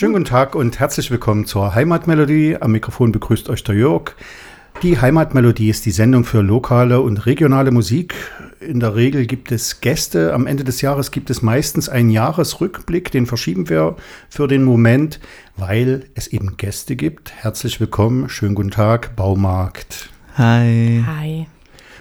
Schönen guten Tag und herzlich willkommen zur Heimatmelodie. Am Mikrofon begrüßt euch der Jörg. Die Heimatmelodie ist die Sendung für lokale und regionale Musik. In der Regel gibt es Gäste. Am Ende des Jahres gibt es meistens einen Jahresrückblick. Den verschieben wir für den Moment, weil es eben Gäste gibt. Herzlich willkommen. Schönen guten Tag. Baumarkt. Hi. Hi.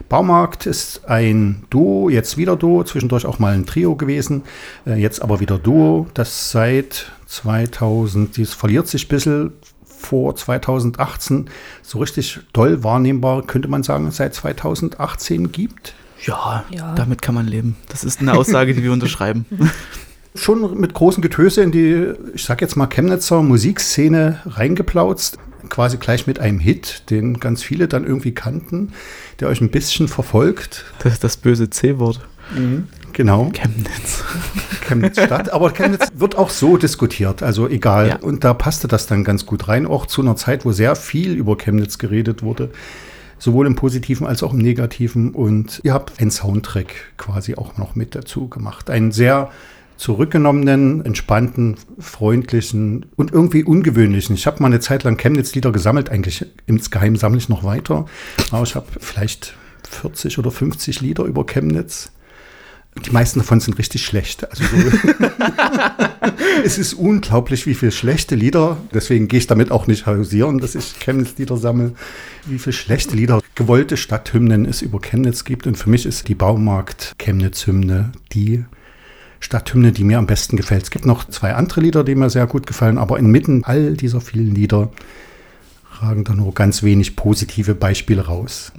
Baumarkt ist ein Duo, jetzt wieder Duo, zwischendurch auch mal ein Trio gewesen, äh, jetzt aber wieder Duo, das seit 2000, dies verliert sich ein bisschen vor 2018 so richtig doll wahrnehmbar, könnte man sagen, seit 2018 gibt. Ja, Ja. damit kann man leben. Das ist eine Aussage, die wir unterschreiben. Schon mit großen Getöse in die, ich sag jetzt mal, Chemnitzer Musikszene reingeplautzt. Quasi gleich mit einem Hit, den ganz viele dann irgendwie kannten, der euch ein bisschen verfolgt. Das, das böse C-Wort. Genau. Chemnitz. Chemnitz Stadt. Aber Chemnitz wird auch so diskutiert, also egal. Ja. Und da passte das dann ganz gut rein, auch zu einer Zeit, wo sehr viel über Chemnitz geredet wurde. Sowohl im Positiven als auch im Negativen. Und ihr habt einen Soundtrack quasi auch noch mit dazu gemacht. Einen sehr zurückgenommenen, entspannten, freundlichen und irgendwie ungewöhnlichen. Ich habe mal eine Zeit lang Chemnitz-Lieder gesammelt, eigentlich insgeheim sammle ich noch weiter. Aber ich habe vielleicht 40 oder 50 Lieder über Chemnitz. Die meisten davon sind richtig schlecht. Also so es ist unglaublich, wie viele schlechte Lieder, deswegen gehe ich damit auch nicht hausieren, dass ich Chemnitz-Lieder sammle, wie viele schlechte Lieder, gewollte Stadthymnen es über Chemnitz gibt. Und für mich ist die Baumarkt-Chemnitz-Hymne die Stadthymne, die mir am besten gefällt. Es gibt noch zwei andere Lieder, die mir sehr gut gefallen, aber inmitten all dieser vielen Lieder ragen da nur ganz wenig positive Beispiele raus.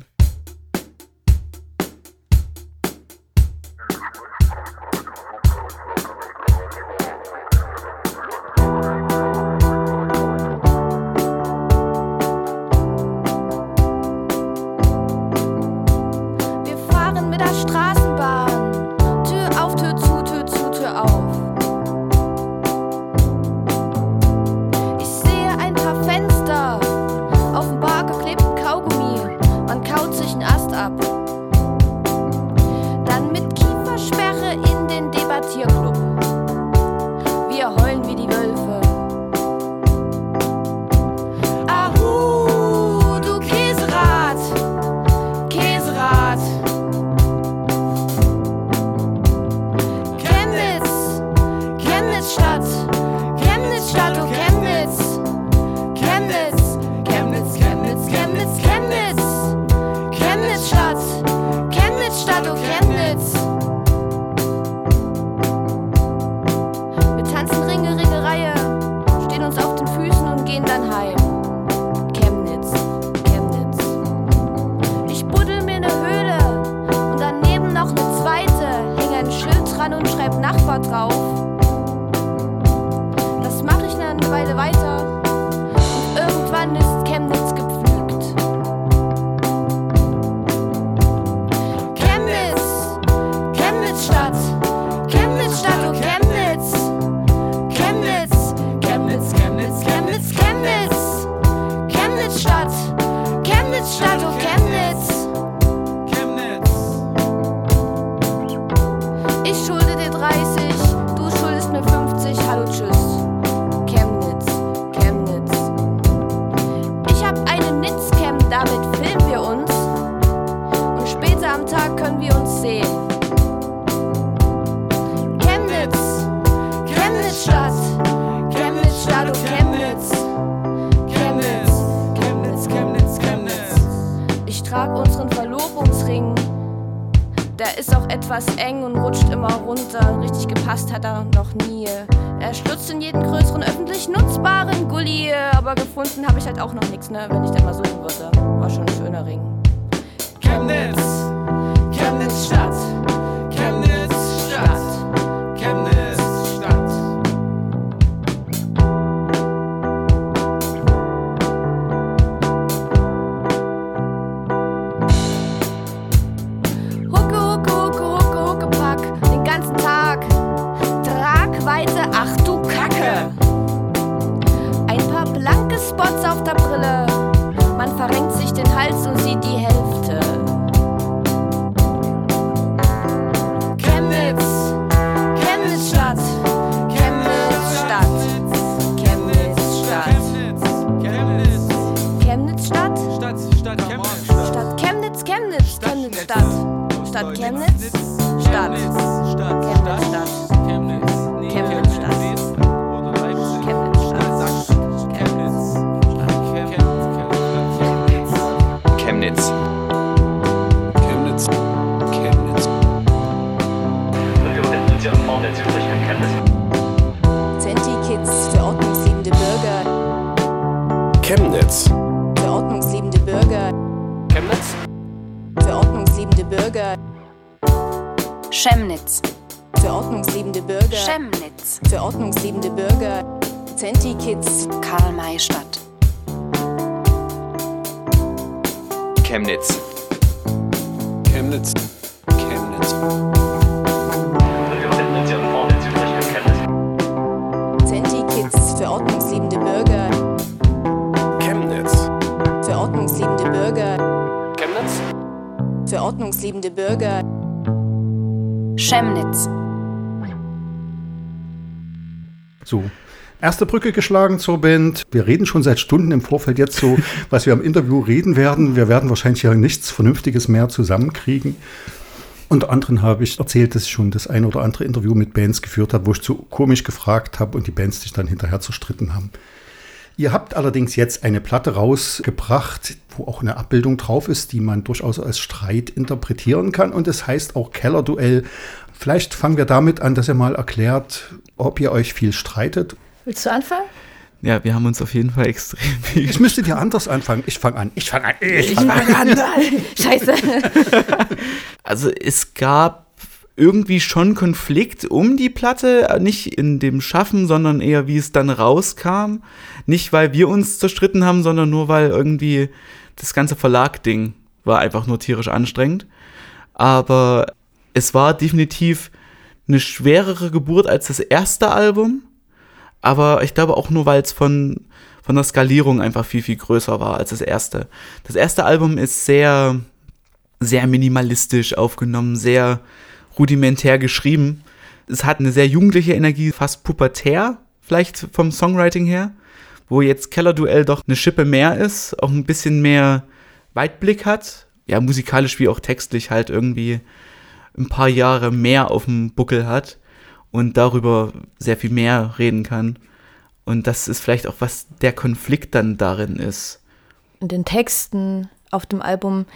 Ne? Wenn ich dann Erste Brücke geschlagen zur Band. Wir reden schon seit Stunden im Vorfeld jetzt so, was wir am Interview reden werden. Wir werden wahrscheinlich ja nichts Vernünftiges mehr zusammenkriegen. Unter anderem habe ich erzählt, dass ich schon das ein oder andere Interview mit Bands geführt habe, wo ich zu komisch gefragt habe und die Bands sich dann hinterher zerstritten haben. Ihr habt allerdings jetzt eine Platte rausgebracht, wo auch eine Abbildung drauf ist, die man durchaus als Streit interpretieren kann. Und es heißt auch Kellerduell. Vielleicht fangen wir damit an, dass ihr mal erklärt, ob ihr euch viel streitet. Willst du anfangen? Ja, wir haben uns auf jeden Fall extrem Ich müsste dir anders anfangen. Ich fange an. Ich fange an. Ich fang an. Scheiße. Also es gab irgendwie schon Konflikt um die Platte, nicht in dem Schaffen, sondern eher wie es dann rauskam. Nicht weil wir uns zerstritten haben, sondern nur weil irgendwie das ganze Verlag-Ding war einfach nur tierisch anstrengend. Aber es war definitiv eine schwerere Geburt als das erste Album. Aber ich glaube auch nur, weil es von, von der Skalierung einfach viel, viel größer war als das erste. Das erste Album ist sehr, sehr minimalistisch aufgenommen, sehr rudimentär geschrieben. Es hat eine sehr jugendliche Energie, fast pubertär, vielleicht vom Songwriting her, wo jetzt Kellerduell doch eine Schippe mehr ist, auch ein bisschen mehr Weitblick hat. Ja, musikalisch wie auch textlich halt irgendwie ein paar Jahre mehr auf dem Buckel hat und darüber sehr viel mehr reden kann. Und das ist vielleicht auch, was der Konflikt dann darin ist. In den Texten auf dem Album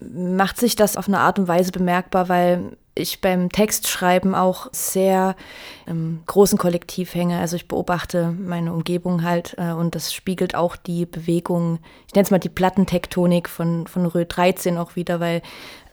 macht sich das auf eine Art und Weise bemerkbar, weil ich beim Textschreiben auch sehr im großen Kollektiv hänge. Also ich beobachte meine Umgebung halt äh, und das spiegelt auch die Bewegung, ich nenne es mal die Plattentektonik von, von Rö 13 auch wieder, weil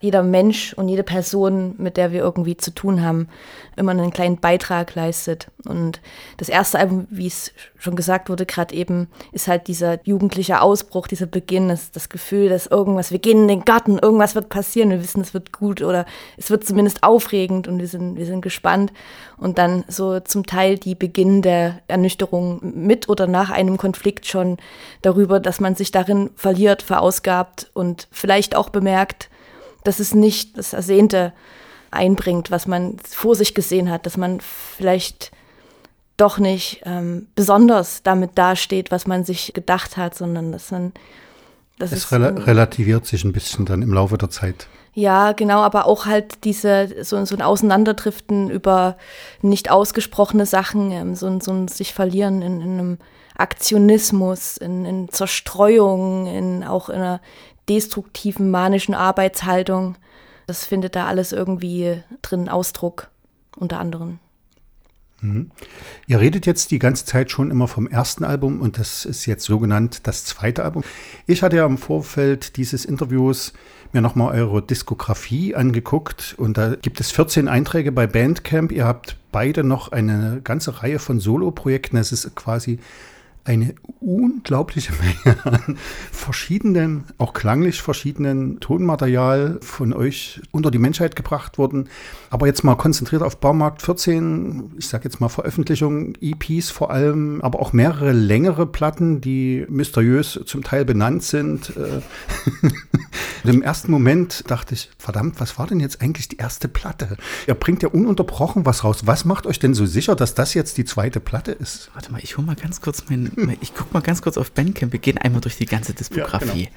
jeder Mensch und jede Person, mit der wir irgendwie zu tun haben, immer einen kleinen Beitrag leistet. Und das erste Album, wie es schon gesagt wurde, gerade eben, ist halt dieser jugendliche Ausbruch, dieser Beginn, das, das Gefühl, dass irgendwas, wir gehen in den Garten, irgendwas wird passieren, wir wissen, es wird gut oder es wird zumindest aufregend und wir sind, wir sind gespannt. Und dann so zum Teil die Beginn der Ernüchterung mit oder nach einem Konflikt schon darüber, dass man sich darin verliert, verausgabt und vielleicht auch bemerkt, dass es nicht das Ersehnte einbringt, was man vor sich gesehen hat, dass man vielleicht doch nicht ähm, besonders damit dasteht, was man sich gedacht hat, sondern dass man das Es rela relativiert sich ein bisschen dann im Laufe der Zeit. Ja, genau, aber auch halt diese, so, so ein Auseinanderdriften über nicht ausgesprochene Sachen, ähm, so, ein- so ein sich verlieren in, in einem Aktionismus, in, in Zerstreuung, in auch in einer destruktiven, manischen Arbeitshaltung. Das findet da alles irgendwie drin Ausdruck, unter anderem. Ihr redet jetzt die ganze Zeit schon immer vom ersten Album und das ist jetzt so genannt das zweite Album. Ich hatte ja im Vorfeld dieses Interviews mir nochmal eure Diskografie angeguckt und da gibt es 14 Einträge bei Bandcamp. Ihr habt beide noch eine ganze Reihe von Soloprojekten. Es ist quasi eine unglaubliche Menge an verschiedenen, auch klanglich verschiedenen Tonmaterial von euch unter die Menschheit gebracht worden. Aber jetzt mal konzentriert auf Baumarkt 14, ich sage jetzt mal Veröffentlichungen, EPs vor allem, aber auch mehrere längere Platten, die mysteriös zum Teil benannt sind. Äh, Im ersten Moment dachte ich, verdammt, was war denn jetzt eigentlich die erste Platte? Ihr bringt ja ununterbrochen was raus. Was macht euch denn so sicher, dass das jetzt die zweite Platte ist? Warte mal, ich hol mal ganz kurz mein, ich guck mal ganz kurz auf Bandcamp. Wir gehen einmal durch die ganze Diskografie.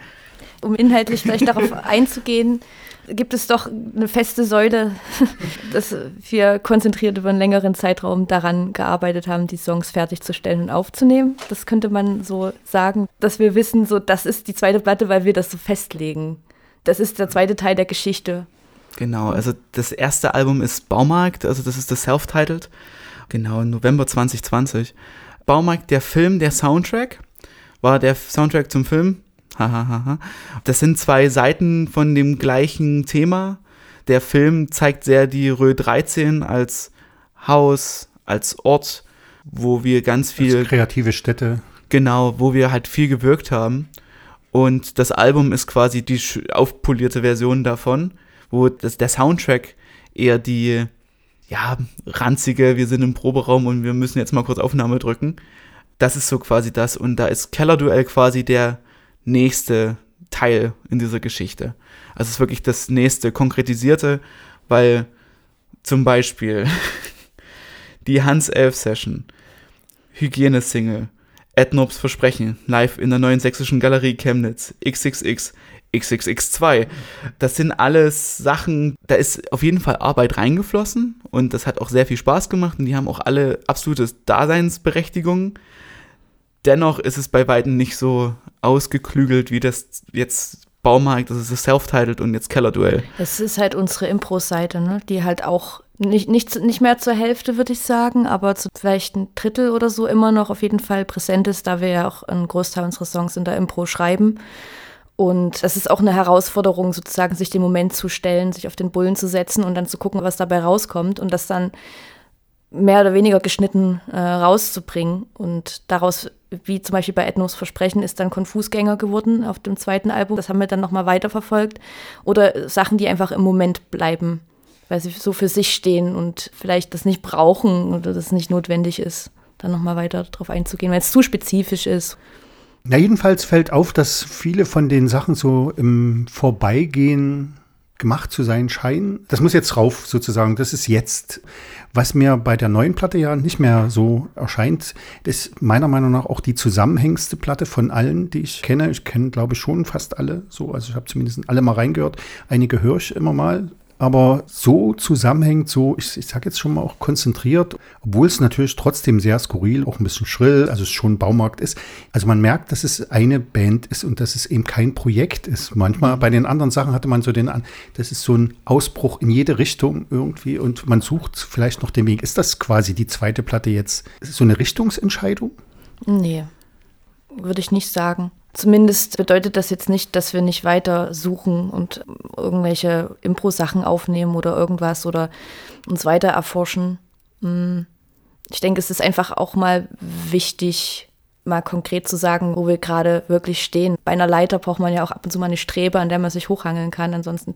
um inhaltlich vielleicht darauf einzugehen, gibt es doch eine feste Säule, dass wir konzentriert über einen längeren Zeitraum daran gearbeitet haben, die Songs fertigzustellen und aufzunehmen. Das könnte man so sagen, dass wir wissen, so das ist die zweite Platte, weil wir das so festlegen. Das ist der zweite Teil der Geschichte. Genau, also das erste Album ist Baumarkt, also das ist das Self-Titled. Genau, November 2020. Baumarkt, der Film, der Soundtrack, war der Soundtrack zum Film. Das sind zwei Seiten von dem gleichen Thema. Der Film zeigt sehr die Rö 13 als Haus, als Ort, wo wir ganz viel. Als kreative Städte. Genau, wo wir halt viel gewirkt haben. Und das Album ist quasi die aufpolierte Version davon, wo das, der Soundtrack eher die, ja, ranzige, wir sind im Proberaum und wir müssen jetzt mal kurz Aufnahme drücken. Das ist so quasi das. Und da ist Kellerduell quasi der nächste Teil in dieser Geschichte. Also es ist wirklich das nächste konkretisierte, weil zum Beispiel die Hans Elf Session, Hygiene-Single, Ednobs Versprechen, live in der neuen sächsischen Galerie Chemnitz, XXX, XXX2. Das sind alles Sachen, da ist auf jeden Fall Arbeit reingeflossen und das hat auch sehr viel Spaß gemacht und die haben auch alle absolute Daseinsberechtigung. Dennoch ist es bei weitem nicht so ausgeklügelt wie das jetzt Baumarkt, das ist Self-Titled und jetzt Kellerduell. Das ist halt unsere Impro-Seite, ne? die halt auch nicht, nicht, nicht mehr zur Hälfte, würde ich sagen, aber zu vielleicht ein Drittel oder so immer noch auf jeden Fall präsent ist, da wir ja auch einen Großteil unserer Songs in der Impro schreiben. Und das ist auch eine Herausforderung, sozusagen sich den Moment zu stellen, sich auf den Bullen zu setzen und dann zu gucken, was dabei rauskommt und das dann mehr oder weniger geschnitten äh, rauszubringen. Und daraus, wie zum Beispiel bei Ethnos Versprechen, ist dann Konfusgänger geworden auf dem zweiten Album. Das haben wir dann nochmal weiterverfolgt. Oder Sachen, die einfach im Moment bleiben, weil sie so für sich stehen und vielleicht das nicht brauchen oder das nicht notwendig ist, dann nochmal weiter darauf einzugehen, weil es zu spezifisch ist. Na, jedenfalls fällt auf, dass viele von den Sachen so im Vorbeigehen gemacht zu sein scheinen. Das muss jetzt rauf sozusagen, das ist jetzt. Was mir bei der neuen Platte ja nicht mehr so erscheint, ist meiner Meinung nach auch die zusammenhängendste Platte von allen, die ich kenne. Ich kenne, glaube ich, schon fast alle so. Also ich habe zumindest alle mal reingehört. Einige höre ich immer mal. Aber so zusammenhängt, so, ich, ich sage jetzt schon mal auch konzentriert, obwohl es natürlich trotzdem sehr skurril, auch ein bisschen schrill, also es schon Baumarkt ist. Also man merkt, dass es eine Band ist und dass es eben kein Projekt ist. Manchmal bei den anderen Sachen hatte man so den an, das ist so ein Ausbruch in jede Richtung irgendwie und man sucht vielleicht noch den Weg. Ist das quasi die zweite Platte jetzt so eine Richtungsentscheidung? Nee, würde ich nicht sagen. Zumindest bedeutet das jetzt nicht, dass wir nicht weiter suchen und irgendwelche Impro-Sachen aufnehmen oder irgendwas oder uns weiter erforschen. Hm. Ich denke, es ist einfach auch mal wichtig, mal konkret zu sagen, wo wir gerade wirklich stehen. Bei einer Leiter braucht man ja auch ab und zu mal eine Strebe, an der man sich hochhangeln kann. Ansonsten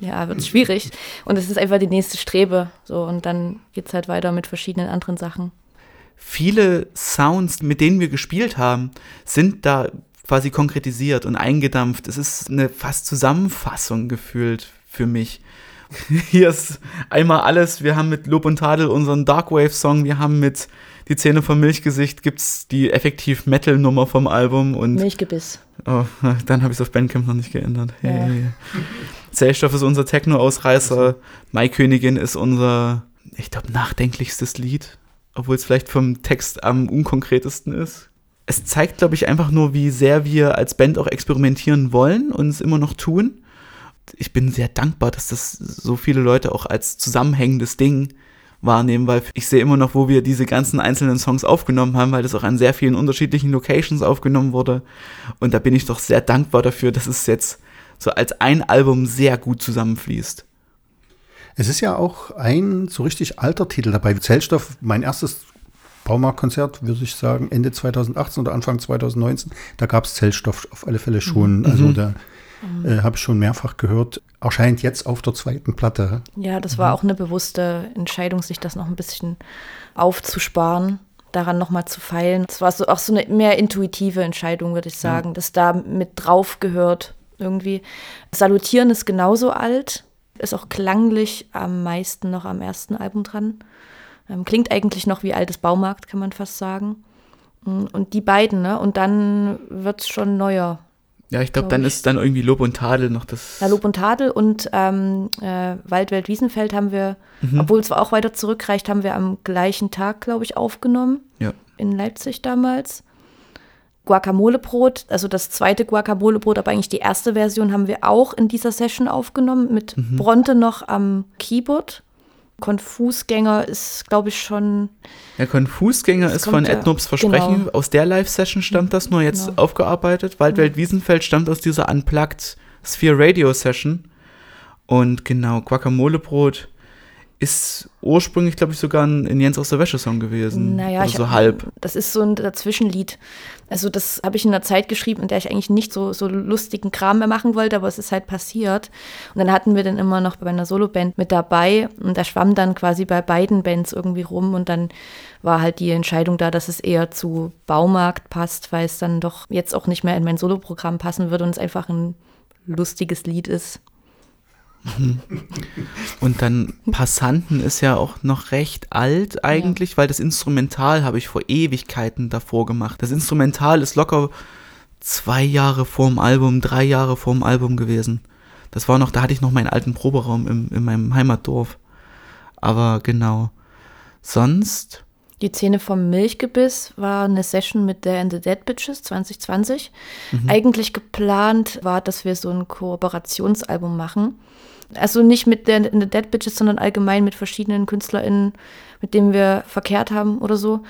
ja, wird es schwierig. Und es ist einfach die nächste Strebe. So, und dann geht es halt weiter mit verschiedenen anderen Sachen. Viele Sounds, mit denen wir gespielt haben, sind da quasi konkretisiert und eingedampft. Es ist eine fast Zusammenfassung gefühlt für mich. Hier ist einmal alles. Wir haben mit Lob und Tadel unseren Darkwave-Song. Wir haben mit Die Zähne vom Milchgesicht gibt's die effektiv Metal-Nummer vom Album. Und Milchgebiss. oh, dann habe ich es auf Bandcamp noch nicht geändert. Ja. Hey. Zellstoff ist unser Techno-Ausreißer. Maikönigin ist unser, ich glaube, nachdenklichstes Lied. Obwohl es vielleicht vom Text am unkonkretesten ist. Es zeigt, glaube ich, einfach nur, wie sehr wir als Band auch experimentieren wollen und es immer noch tun. Ich bin sehr dankbar, dass das so viele Leute auch als zusammenhängendes Ding wahrnehmen, weil ich sehe immer noch, wo wir diese ganzen einzelnen Songs aufgenommen haben, weil das auch an sehr vielen unterschiedlichen Locations aufgenommen wurde. Und da bin ich doch sehr dankbar dafür, dass es jetzt so als ein Album sehr gut zusammenfließt. Es ist ja auch ein so richtig alter Titel dabei. Zellstoff, mein erstes Baumarktkonzert, würde ich sagen, Ende 2018 oder Anfang 2019. Da gab es Zellstoff auf alle Fälle schon. Also da äh, habe ich schon mehrfach gehört. Erscheint jetzt auf der zweiten Platte. Ja, das war auch eine bewusste Entscheidung, sich das noch ein bisschen aufzusparen, daran nochmal zu feilen. Es war so, auch so eine mehr intuitive Entscheidung, würde ich sagen, dass da mit drauf gehört irgendwie. Salutieren ist genauso alt, ist auch klanglich am meisten noch am ersten Album dran. Ähm, klingt eigentlich noch wie altes Baumarkt, kann man fast sagen. Mm, Und die beiden, ne? Und dann wird es schon neuer. Ja, ich glaube, glaub dann ich. ist dann irgendwie Lob und Tadel noch das. Ja, Lob und Tadel und ähm, äh, Waldwelt Wiesenfeld haben wir, Mhm. obwohl es auch weiter zurückreicht, haben wir am gleichen Tag, glaube ich, aufgenommen. Ja. In Leipzig damals. Guacamolebrot, also das zweite Guacamolebrot, aber eigentlich die erste Version haben wir auch in dieser Session aufgenommen, mit Mhm. Bronte noch am Keyboard. Konfusgänger ist, glaube ich, schon Der Konfusgänger ist von ja- Ednobs Versprechen. genau. Aus der Live-Session stammt das nur jetzt Genau. aufgearbeitet. Waldwelt Wiesenfeld stammt aus dieser Unplugged Sphere Radio Session. Und genau, Guacamolebrot ist ursprünglich, glaube ich, sogar ein in Jens aus der Wäsche-Song gewesen. Naja, Oder ich so hab- halb. Das ist so ein Dazwischenlied. Also das habe ich in einer Zeit geschrieben, in der ich eigentlich nicht so, so lustigen Kram mehr machen wollte, aber es ist halt passiert. Und dann hatten wir den immer noch bei einer Soloband mit dabei und der schwamm dann quasi bei beiden Bands irgendwie rum und dann war halt die Entscheidung da, dass es eher zu Baumarkt passt, weil es dann doch jetzt auch nicht mehr in mein Soloprogramm passen würde und es einfach ein lustiges Lied ist. Und dann Passanten ist ja auch noch recht alt eigentlich, weil das Instrumental habe ich vor Ewigkeiten davor gemacht. Das Instrumental ist locker zwei Jahre vorm Album, drei Jahre vorm Album gewesen. Das war noch, da hatte ich noch meinen alten Proberaum im, in meinem Heimatdorf. Aber genau. Sonst, Die Szene vom Milchgebiss war eine Session mit der and the Dead Bitches 2020. Eigentlich geplant war, dass wir so ein Kooperationsalbum machen. Also nicht mit der and the Dead Bitches, sondern allgemein mit verschiedenen KünstlerInnen, mit denen wir verkehrt haben oder so.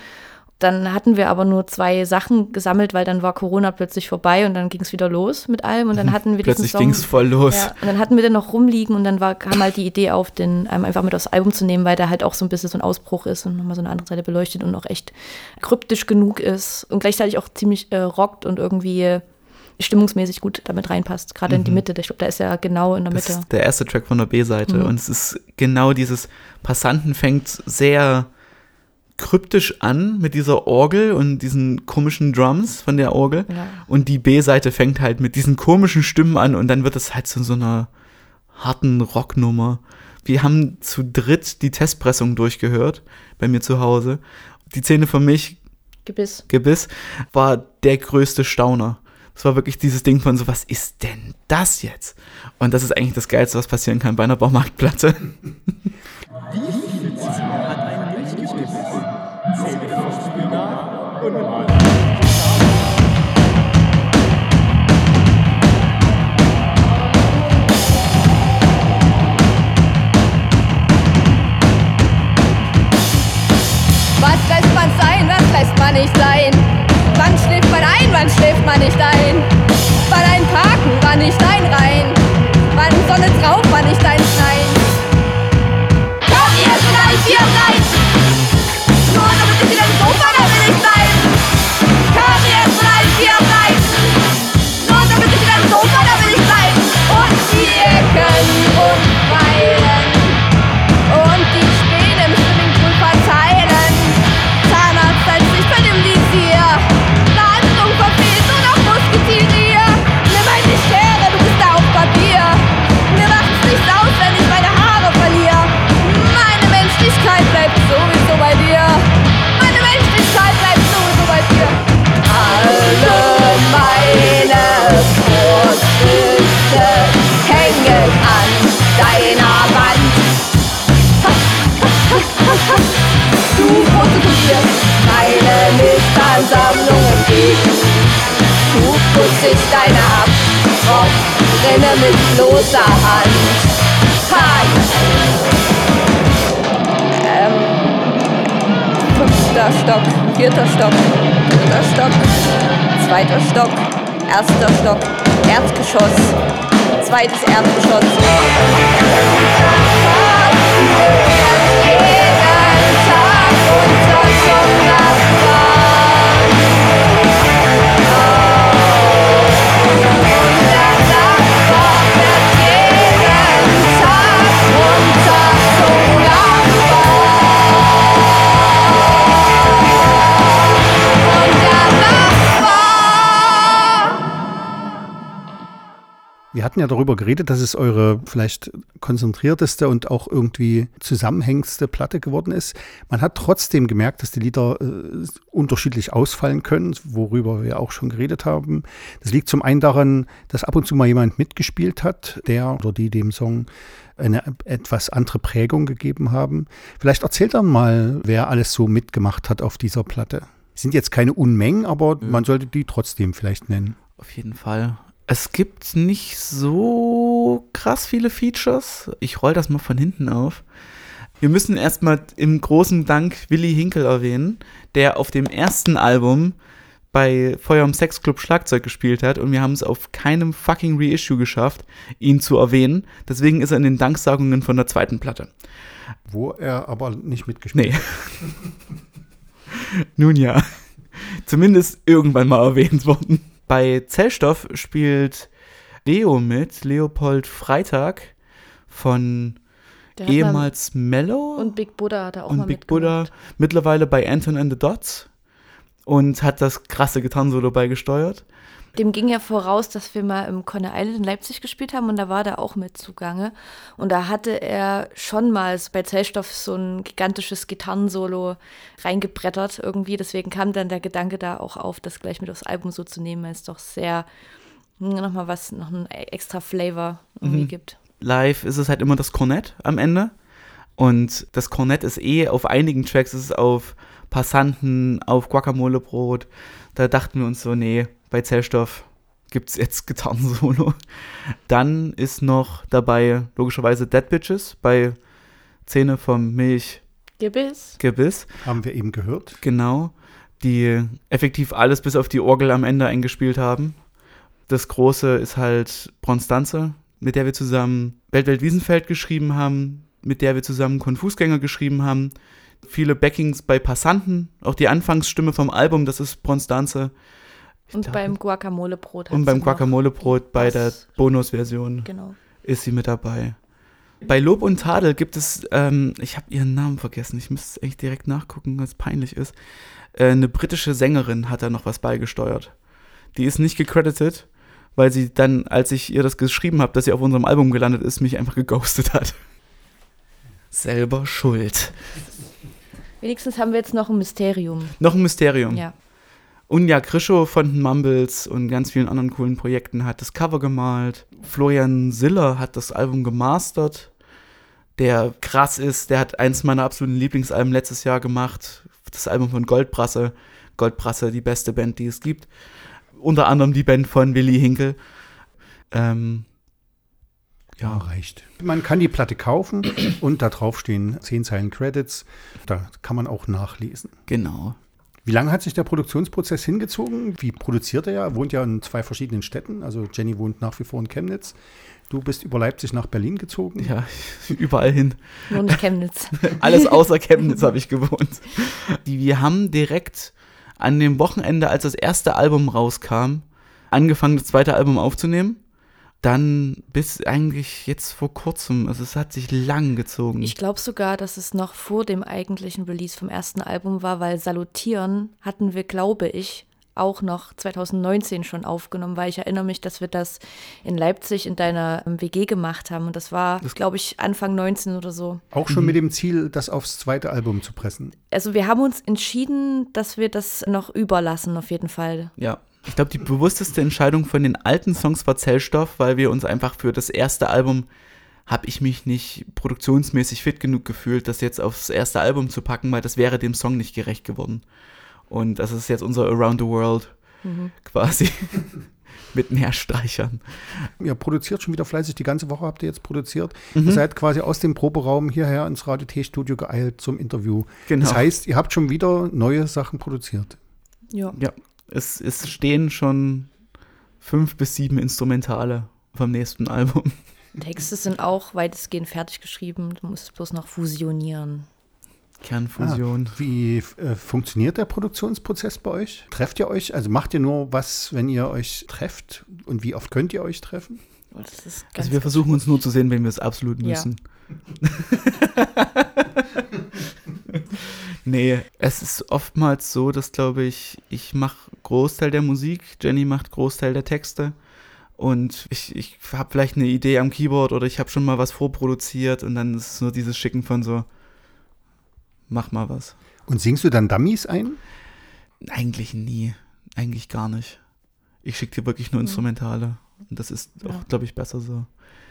Dann hatten wir aber nur zwei Sachen gesammelt, weil dann war Corona plötzlich vorbei und dann ging es wieder los mit allem und dann hatten wir plötzlich ging es voll los. Ja, und dann hatten wir den noch rumliegen und dann war, kam halt die Idee auf, den ähm, einfach mit aufs Album zu nehmen, weil der halt auch so ein bisschen so ein Ausbruch ist und nochmal so eine andere Seite beleuchtet und auch echt kryptisch genug ist und gleichzeitig auch ziemlich äh, rockt und irgendwie stimmungsmäßig gut damit reinpasst, gerade in die Mitte. Ich glaube, da ist ja genau in der Das Mitte. ist der erste Track von der B-Seite. Mhm. Und es ist genau dieses Passanten fängt sehr kryptisch an mit dieser Orgel und diesen komischen Drums von der Orgel. Ja. Und die B-Seite fängt halt mit diesen komischen Stimmen an und dann wird es halt zu so einer harten Rocknummer. Wir haben zu dritt die Testpressung durchgehört bei mir zu Hause. Die Szene für mich Gebiss. Gebiss, war der größte Stauner. Es war wirklich dieses Ding von so, was ist denn das jetzt? Und das ist eigentlich das Geilste, was passieren kann bei einer Baumarktplatte. Was nicht sein? Wann schläft man ein, wann schläft man nicht ein? Du putzt dich deine ab, rinne mit bloßer Hand. Hi. Ähm, fünfter Stock, vierter Stock, dritter Stock, zweiter Stock, erster Stock, Erdgeschoss, zweites Erdgeschoss. Wir hatten ja darüber geredet, dass es eure vielleicht konzentrierteste und auch irgendwie zusammenhängendste Platte geworden ist. Man hat trotzdem gemerkt, dass die Lieder äh, unterschiedlich ausfallen können, worüber wir auch schon geredet haben. Das liegt zum einen daran, dass ab und zu mal jemand mitgespielt hat, der oder die dem Song eine etwas andere Prägung gegeben haben. Vielleicht erzählt dann mal, wer alles so mitgemacht hat auf dieser Platte. Sind jetzt keine Unmengen, aber man sollte die trotzdem vielleicht nennen. Auf jeden Fall. Es gibt nicht so krass viele Features. Ich roll das mal von hinten auf. Wir müssen erstmal im großen Dank Willy Hinkel erwähnen, der auf dem ersten Album bei Feuer im Sexclub Schlagzeug gespielt hat und wir haben es auf keinem fucking Reissue geschafft, ihn zu erwähnen. Deswegen ist er in den Danksagungen von der zweiten Platte. Wo er aber nicht mitgespielt Nee. Nun ja. Zumindest irgendwann mal erwähnt worden. Bei Zellstoff spielt Leo mit, Leopold Freitag von Der mal- ehemals Mellow Und Big Buddha hat er auch mal und Big Buddha, mittlerweile bei Anton and the Dots und hat das krasse Gitarrensolo beigesteuert. Dem ging ja voraus, dass wir mal im Conner Island in Leipzig gespielt haben und da war der auch mit zugange. Und da hatte er schon mal bei Zellstoff so ein gigantisches Gitarrensolo reingebrettert irgendwie. Deswegen kam dann der Gedanke da auch auf, das gleich mit aufs Album so zu nehmen, weil es doch sehr hm, nochmal was, noch einen extra Flavor irgendwie Mhm. gibt. Live ist es halt immer das Kornett am Ende. Und das Kornett ist eh auf einigen Tracks, ist es auf Passanten, auf Guacamole-Brot. Da dachten wir uns so, nee, bei Zellstoff gibt es jetzt Gitarrensolo. Dann ist noch dabei logischerweise Dead Bitches bei Zähne vom Milchgebiss. Gebiss. Haben wir eben gehört. Genau. Die effektiv alles bis auf die Orgel am Ende eingespielt haben. Das große ist halt Bronstanze, mit der wir zusammen Weltwelt Wiesenfeld geschrieben haben, mit der wir zusammen Konfusgänger geschrieben haben. Viele Backings bei Passanten, auch die Anfangsstimme vom Album, das ist Bronstanze. Ich Und glaube- beim Guacamole-Brot. und beim Guacamole-Brot bei der. Bonusversion Genau. ist sie mit dabei. Bei Lob und Tadel gibt es, ähm, ich habe ihren Namen vergessen, ich müsste es echt direkt nachgucken, was peinlich ist. Äh, eine britische Sängerin hat da noch was beigesteuert. Die ist nicht gecredited, weil sie dann, als ich ihr das geschrieben habe, dass sie auf unserem Album gelandet ist, mich einfach geghostet hat. Selber schuld. Wenigstens haben wir jetzt noch ein Mysterium. Noch ein Mysterium. Ja. Unja Krischow von den Mumbles und ganz vielen anderen coolen Projekten hat das Cover gemalt. Florian Siller hat das Album gemastert. Der krass ist, der hat eins meiner absoluten Lieblingsalben letztes Jahr gemacht. Das Album von Goldbrasse. Goldbrasse, die beste Band, die es gibt. Unter anderem die Band von Willy Hinkel. Ähm, Ja, ja, reicht. Man kann die Platte kaufen und da drauf stehen zehn Zeilen Credits. Da kann man auch nachlesen. genau. Wie lange hat sich der Produktionsprozess hingezogen? Wie produziert er ja? Er wohnt ja in zwei verschiedenen Städten. Also Jenny wohnt nach wie vor in Chemnitz. Du bist über Leipzig nach Berlin gezogen. Ja, überall hin. Nur nicht Chemnitz. Alles außer Chemnitz habe ich gewohnt. Die, wir haben direkt an dem Wochenende, als das erste Album rauskam, angefangen, das zweite Album aufzunehmen. Dann bis eigentlich jetzt vor kurzem. Also es hat sich lang gezogen. Ich glaube sogar, dass es noch vor dem eigentlichen Release vom ersten Album war, weil Salutieren hatten wir, glaube ich, auch noch 2019 schon aufgenommen, weil ich erinnere mich, dass wir das in Leipzig in deiner ähm, WG gemacht haben. Und das war, glaube ich, Anfang 19 oder so. Auch schon mit dem Ziel, das aufs zweite Album zu pressen. Also wir haben uns entschieden, dass wir das noch überlassen, auf jeden Fall. ja. Ich glaube, die bewussteste Entscheidung von den alten Songs war Zellstoff, weil wir uns einfach für das erste Album habe ich mich nicht produktionsmäßig fit genug gefühlt, das jetzt aufs erste Album zu packen, weil das wäre dem Song nicht gerecht geworden. Und das ist jetzt unser Around the World quasi mit mehr Streichern. Ihr produziert schon wieder fleißig. Die ganze Woche habt ihr jetzt produziert. Ihr seid quasi aus dem Proberaum hierher ins Radio T-Studio geeilt zum Interview. Genau. Das heißt, ihr habt schon wieder neue Sachen produziert. Ja. Ja, es, es stehen schon fünf bis sieben Instrumentale vom nächsten Album. Texte sind auch weitestgehend fertig geschrieben. Du musst bloß noch fusionieren. Kernfusion. Ah, wie äh, funktioniert der Produktionsprozess bei euch? Trefft ihr euch? Also macht ihr nur was, wenn ihr euch trefft? Und wie oft könnt ihr euch treffen? Oh, Das ist ganz Also wir versuchen uns nur zu sehen, wenn wir es absolut Ja. nee, es ist oftmals so, dass glaube ich, ich mache Großteil der Musik, Jenny macht Großteil der Texte und ich, ich habe vielleicht eine Idee am Keyboard oder ich habe schon mal was vorproduziert und dann ist es nur dieses Schicken von so, mach mal was. Und singst du dann Dummies ein? Eigentlich nie, eigentlich gar nicht. Ich schicke dir wirklich nur Instrumentale und das ist Ja. auch, glaube ich, besser so.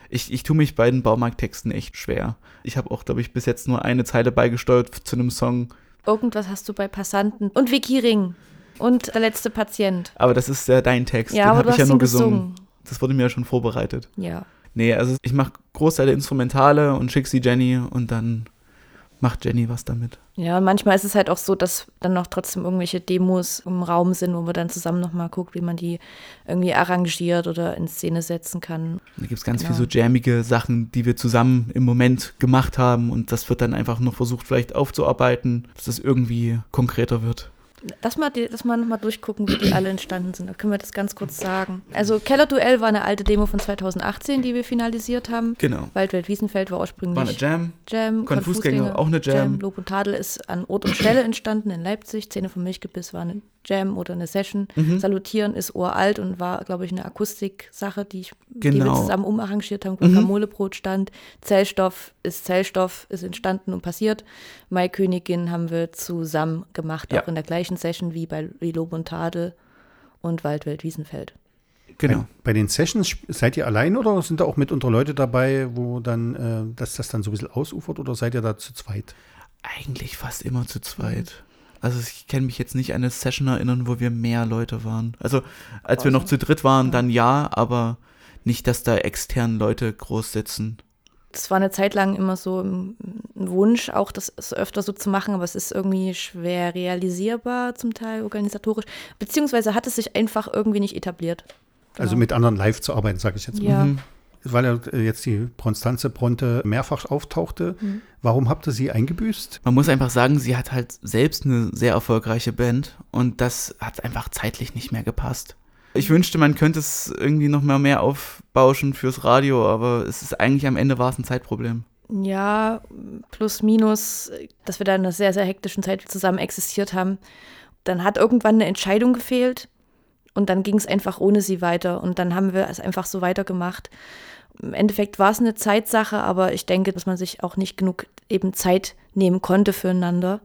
Ich, ich tue mich bei den Baumarkttexten echt schwer. Ich habe auch, glaube ich, bis jetzt nur eine Zeile beigesteuert zu einem Song, Irgendwas hast du bei Passanten. Und Vicky Ring. Und der letzte Patient. aber das ist ja dein Text, Ja, den habe ich ja nur gesungen. gesungen. Das wurde mir ja schon vorbereitet. Ja. Nee, also ich mache Großteile Instrumentale und schick sie Jenny und dann macht Jenny was damit. Ja, manchmal ist es halt auch so, dass dann noch trotzdem irgendwelche Demos im Raum sind, wo man dann zusammen nochmal guckt, wie man die irgendwie arrangiert oder in Szene setzen kann. Da gibt es ganz Genau. viel so jammige Sachen, die wir zusammen im Moment gemacht haben und das wird dann einfach noch versucht, vielleicht aufzuarbeiten, dass es irgendwie konkreter wird. Lass mal, die, lass mal nochmal durchgucken, wie die alle entstanden sind. Da können wir das ganz kurz sagen. Also Keller Duell war eine alte Demo von 2018, die wir finalisiert haben. Genau. Waldwelt Wiesenfeld war ursprünglich War eine Jam. Jam. Konfusgänger, auch eine Jam. Lob und Tadel ist an Ort und Stelle entstanden in Leipzig. Zähne vom Milchgebiss war eine Jam oder eine Session. Mhm. Salutieren ist uralt und war, glaube ich, eine Akustik-Sache, die, ich, die wir Genau. zusammen umarrangiert haben, Mhm. Kamolebrot stand. Zellstoff ist Zellstoff, ist entstanden und passiert. Maikönigin haben wir zusammen gemacht, Ja. auch in der gleichen Session wie bei wie Lob und Tadel und Waldwelt Wiesenfeld. Genau. Bei, bei den Sessions seid ihr allein oder sind da auch mitunter Leute dabei, wo dann, äh, dass das dann so ein bisschen ausufert oder seid ihr da zu zweit? Eigentlich fast immer zu zweit. Also ich kann mich jetzt nicht an eine Session erinnern, wo wir mehr Leute waren. Also als wir noch zu dritt waren, dann ja, aber nicht, dass da extern Leute groß sitzen. Das war eine Zeit lang immer so ein Wunsch, auch das öfter so zu machen, aber es ist irgendwie schwer realisierbar, zum Teil organisatorisch. Beziehungsweise hat es sich einfach irgendwie nicht etabliert. Also Genau. mit anderen live zu arbeiten, sage ich jetzt mal. Ja. Mhm. Weil ja äh, jetzt die Bronstanze Bronte mehrfach auftauchte. Mhm. Warum habt ihr sie eingebüßt? Man muss einfach sagen, sie hat halt selbst eine sehr erfolgreiche Band und das hat einfach zeitlich nicht mehr gepasst. Ich wünschte, man könnte es irgendwie noch mal mehr aufbauschen fürs Radio, aber es ist eigentlich am Ende war es ein Zeitproblem. Ja, plus minus, dass wir da in einer sehr, sehr hektischen Zeit zusammen existiert haben. Dann hat irgendwann eine Entscheidung gefehlt und dann ging es einfach ohne sie weiter und dann haben wir es einfach so weitergemacht. Im Endeffekt war es eine Zeitsache, aber ich denke, dass man sich auch nicht genug eben Zeit nehmen konnte füreinander.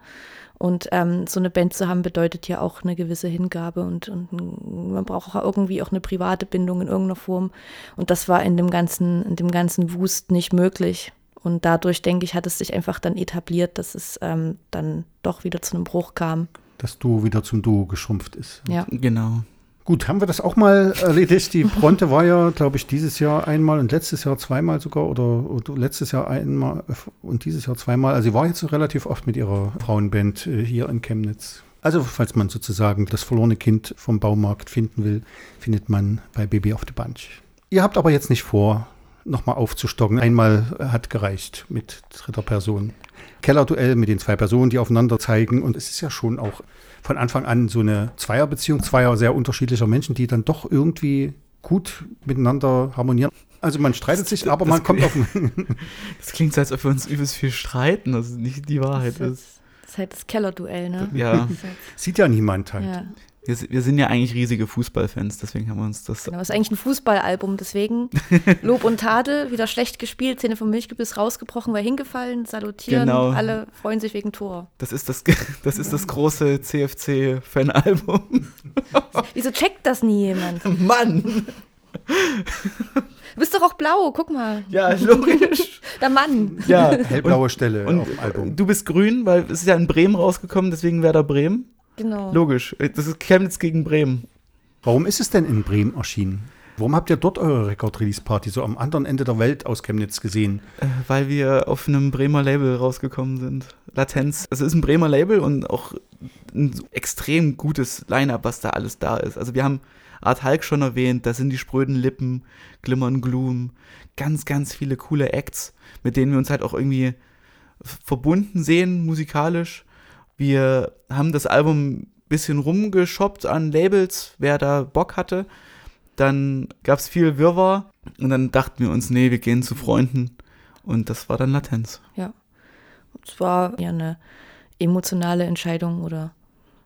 Und ähm, so eine Band zu haben, bedeutet ja auch eine gewisse Hingabe und, und man braucht auch irgendwie auch eine private Bindung in irgendeiner Form. Und das war in dem ganzen, in dem ganzen Wust nicht möglich. Und dadurch, denke ich, hat es sich einfach dann etabliert, dass es ähm, dann doch wieder zu einem Bruch kam. Das Duo wieder zum Duo geschrumpft ist. Ja. Genau. Gut, haben wir das auch mal erledigt? Die Bronte war ja, glaube ich, dieses Jahr einmal und letztes Jahr zweimal sogar oder, oder letztes Jahr einmal und dieses Jahr zweimal. Also sie war jetzt relativ oft mit ihrer Frauenband äh, hier in Chemnitz. Also falls man sozusagen das verlorene Kind vom Baumarkt finden will, findet man bei Baby auf the Bunch. Ihr habt aber jetzt nicht vor, nochmal aufzustocken. Einmal hat gereicht mit dritter Person. Kellerduell mit den zwei Personen, die aufeinander zeigen. Und es ist ja schon auch von Anfang an so eine Zweierbeziehung, zweier sehr unterschiedlicher Menschen, die dann doch irgendwie gut miteinander harmonieren. Also man streitet sich, aber das- man kommt auf Das klingt so, als ob wir uns übelst viel streiten, das ist nicht die Wahrheit Das ist. ist, das ist halt das Kellerduell, ne? Ja, Sieht ja niemand halt. Ja, wir, wir sind ja eigentlich riesige Fußballfans, deswegen haben wir uns das. genau. Das ist eigentlich ein Fußballalbum, deswegen Lob und Tadel, wieder schlecht gespielt, Zähne vom Milchgebiss rausgebrochen, war hingefallen, salutieren, Genau. alle freuen sich wegen Tor. Das ist das, das, ist das große CFC-Fanalbum. Wieso checkt das nie jemand? Mann! Du bist doch auch blau, guck mal. Ja, logisch. Der Mann. Ja, Hellblaue Stelle und auf dem Album. du bist grün, weil es ist ja in Bremen rausgekommen, deswegen Werder Bremen. Genau. Logisch. Das ist Chemnitz gegen Bremen. Warum ist es denn in Bremen erschienen? Warum habt ihr dort eure Record-Release-Party so am anderen Ende der Welt aus Chemnitz gesehen? Äh, Weil wir auf einem Bremer Label rausgekommen sind. Latenz. Es ist ein Bremer Label und auch ein extrem gutes Line-Up, was da alles da ist. Also wir haben Art Hulk schon erwähnt, da sind die spröden Lippen, Glimmern Gloom, ganz, ganz viele coole Acts, mit denen wir uns halt auch irgendwie verbunden sehen, musikalisch. Wir haben das Album ein bisschen rumgeshoppt an Labels, wer da Bock hatte. Dann gab es viel Wirrwarr und dann dachten wir uns, nee, wir gehen zu Freunden. Und das war dann Latenz. Es war ja eine emotionale Entscheidung oder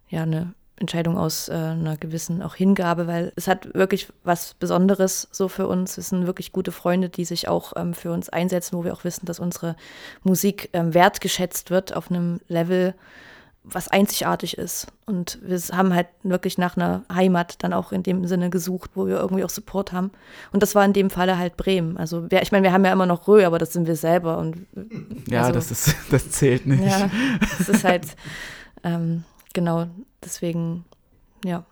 ja eine Entscheidung aus äh, einer gewissen auch Hingabe, weil es hat wirklich was Besonderes so für uns. Es sind wirklich gute Freunde, die sich auch ähm, für uns einsetzen, wo wir auch wissen, dass unsere Musik ähm, wertgeschätzt wird auf einem Level, was einzigartig ist. Und wir haben halt wirklich nach einer Heimat dann auch in dem Sinne gesucht, wo wir irgendwie auch Support haben. Und das war in dem Falle halt Bremen. Also wir, ich meine, wir haben ja immer noch Rö, aber das sind wir selber. Und Ja, also, das, ist, das zählt nicht. ja, das ist halt ähm, genau deswegen, ja.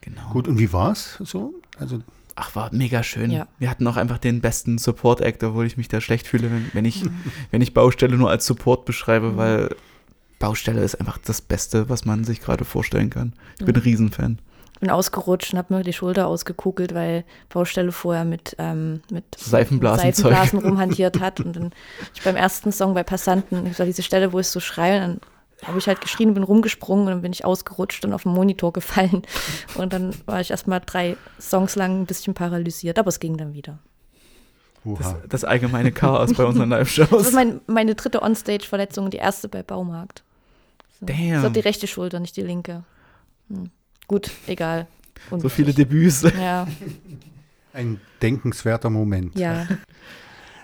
Genau. Gut, und wie war's so? Also Ach, war mega schön. Ja. Wir hatten auch einfach den besten Support-Act, obwohl ich mich da schlecht fühle, wenn, wenn, ich, wenn ich Baustelle nur als Support beschreibe, weil Baustelle ist einfach das Beste, was man sich gerade vorstellen kann. Ich bin ein Riesenfan. bin ausgerutscht und habe mir die Schulter ausgekugelt, weil Baustelle vorher mit, ähm, mit Seifenblasenzeug. Seifenblasen rumhantiert hat. Und dann ich beim ersten Song bei Passanten, ich war diese Stelle, wo ich so schreie, und dann habe ich halt geschrien und bin rumgesprungen und dann bin ich ausgerutscht und auf den Monitor gefallen. Und dann war ich erstmal drei Songs lang ein bisschen paralysiert, aber es ging dann wieder. Das, das allgemeine Chaos bei unseren Das ist Live-Shows. mein, meine dritte Onstage-Verletzung und die erste bei Baumarkt. So. Damn. Das war die rechte Schulter, nicht die linke. Hm. Gut, egal. So viele Debüts. Ja, ein denkenswerter Moment. ja.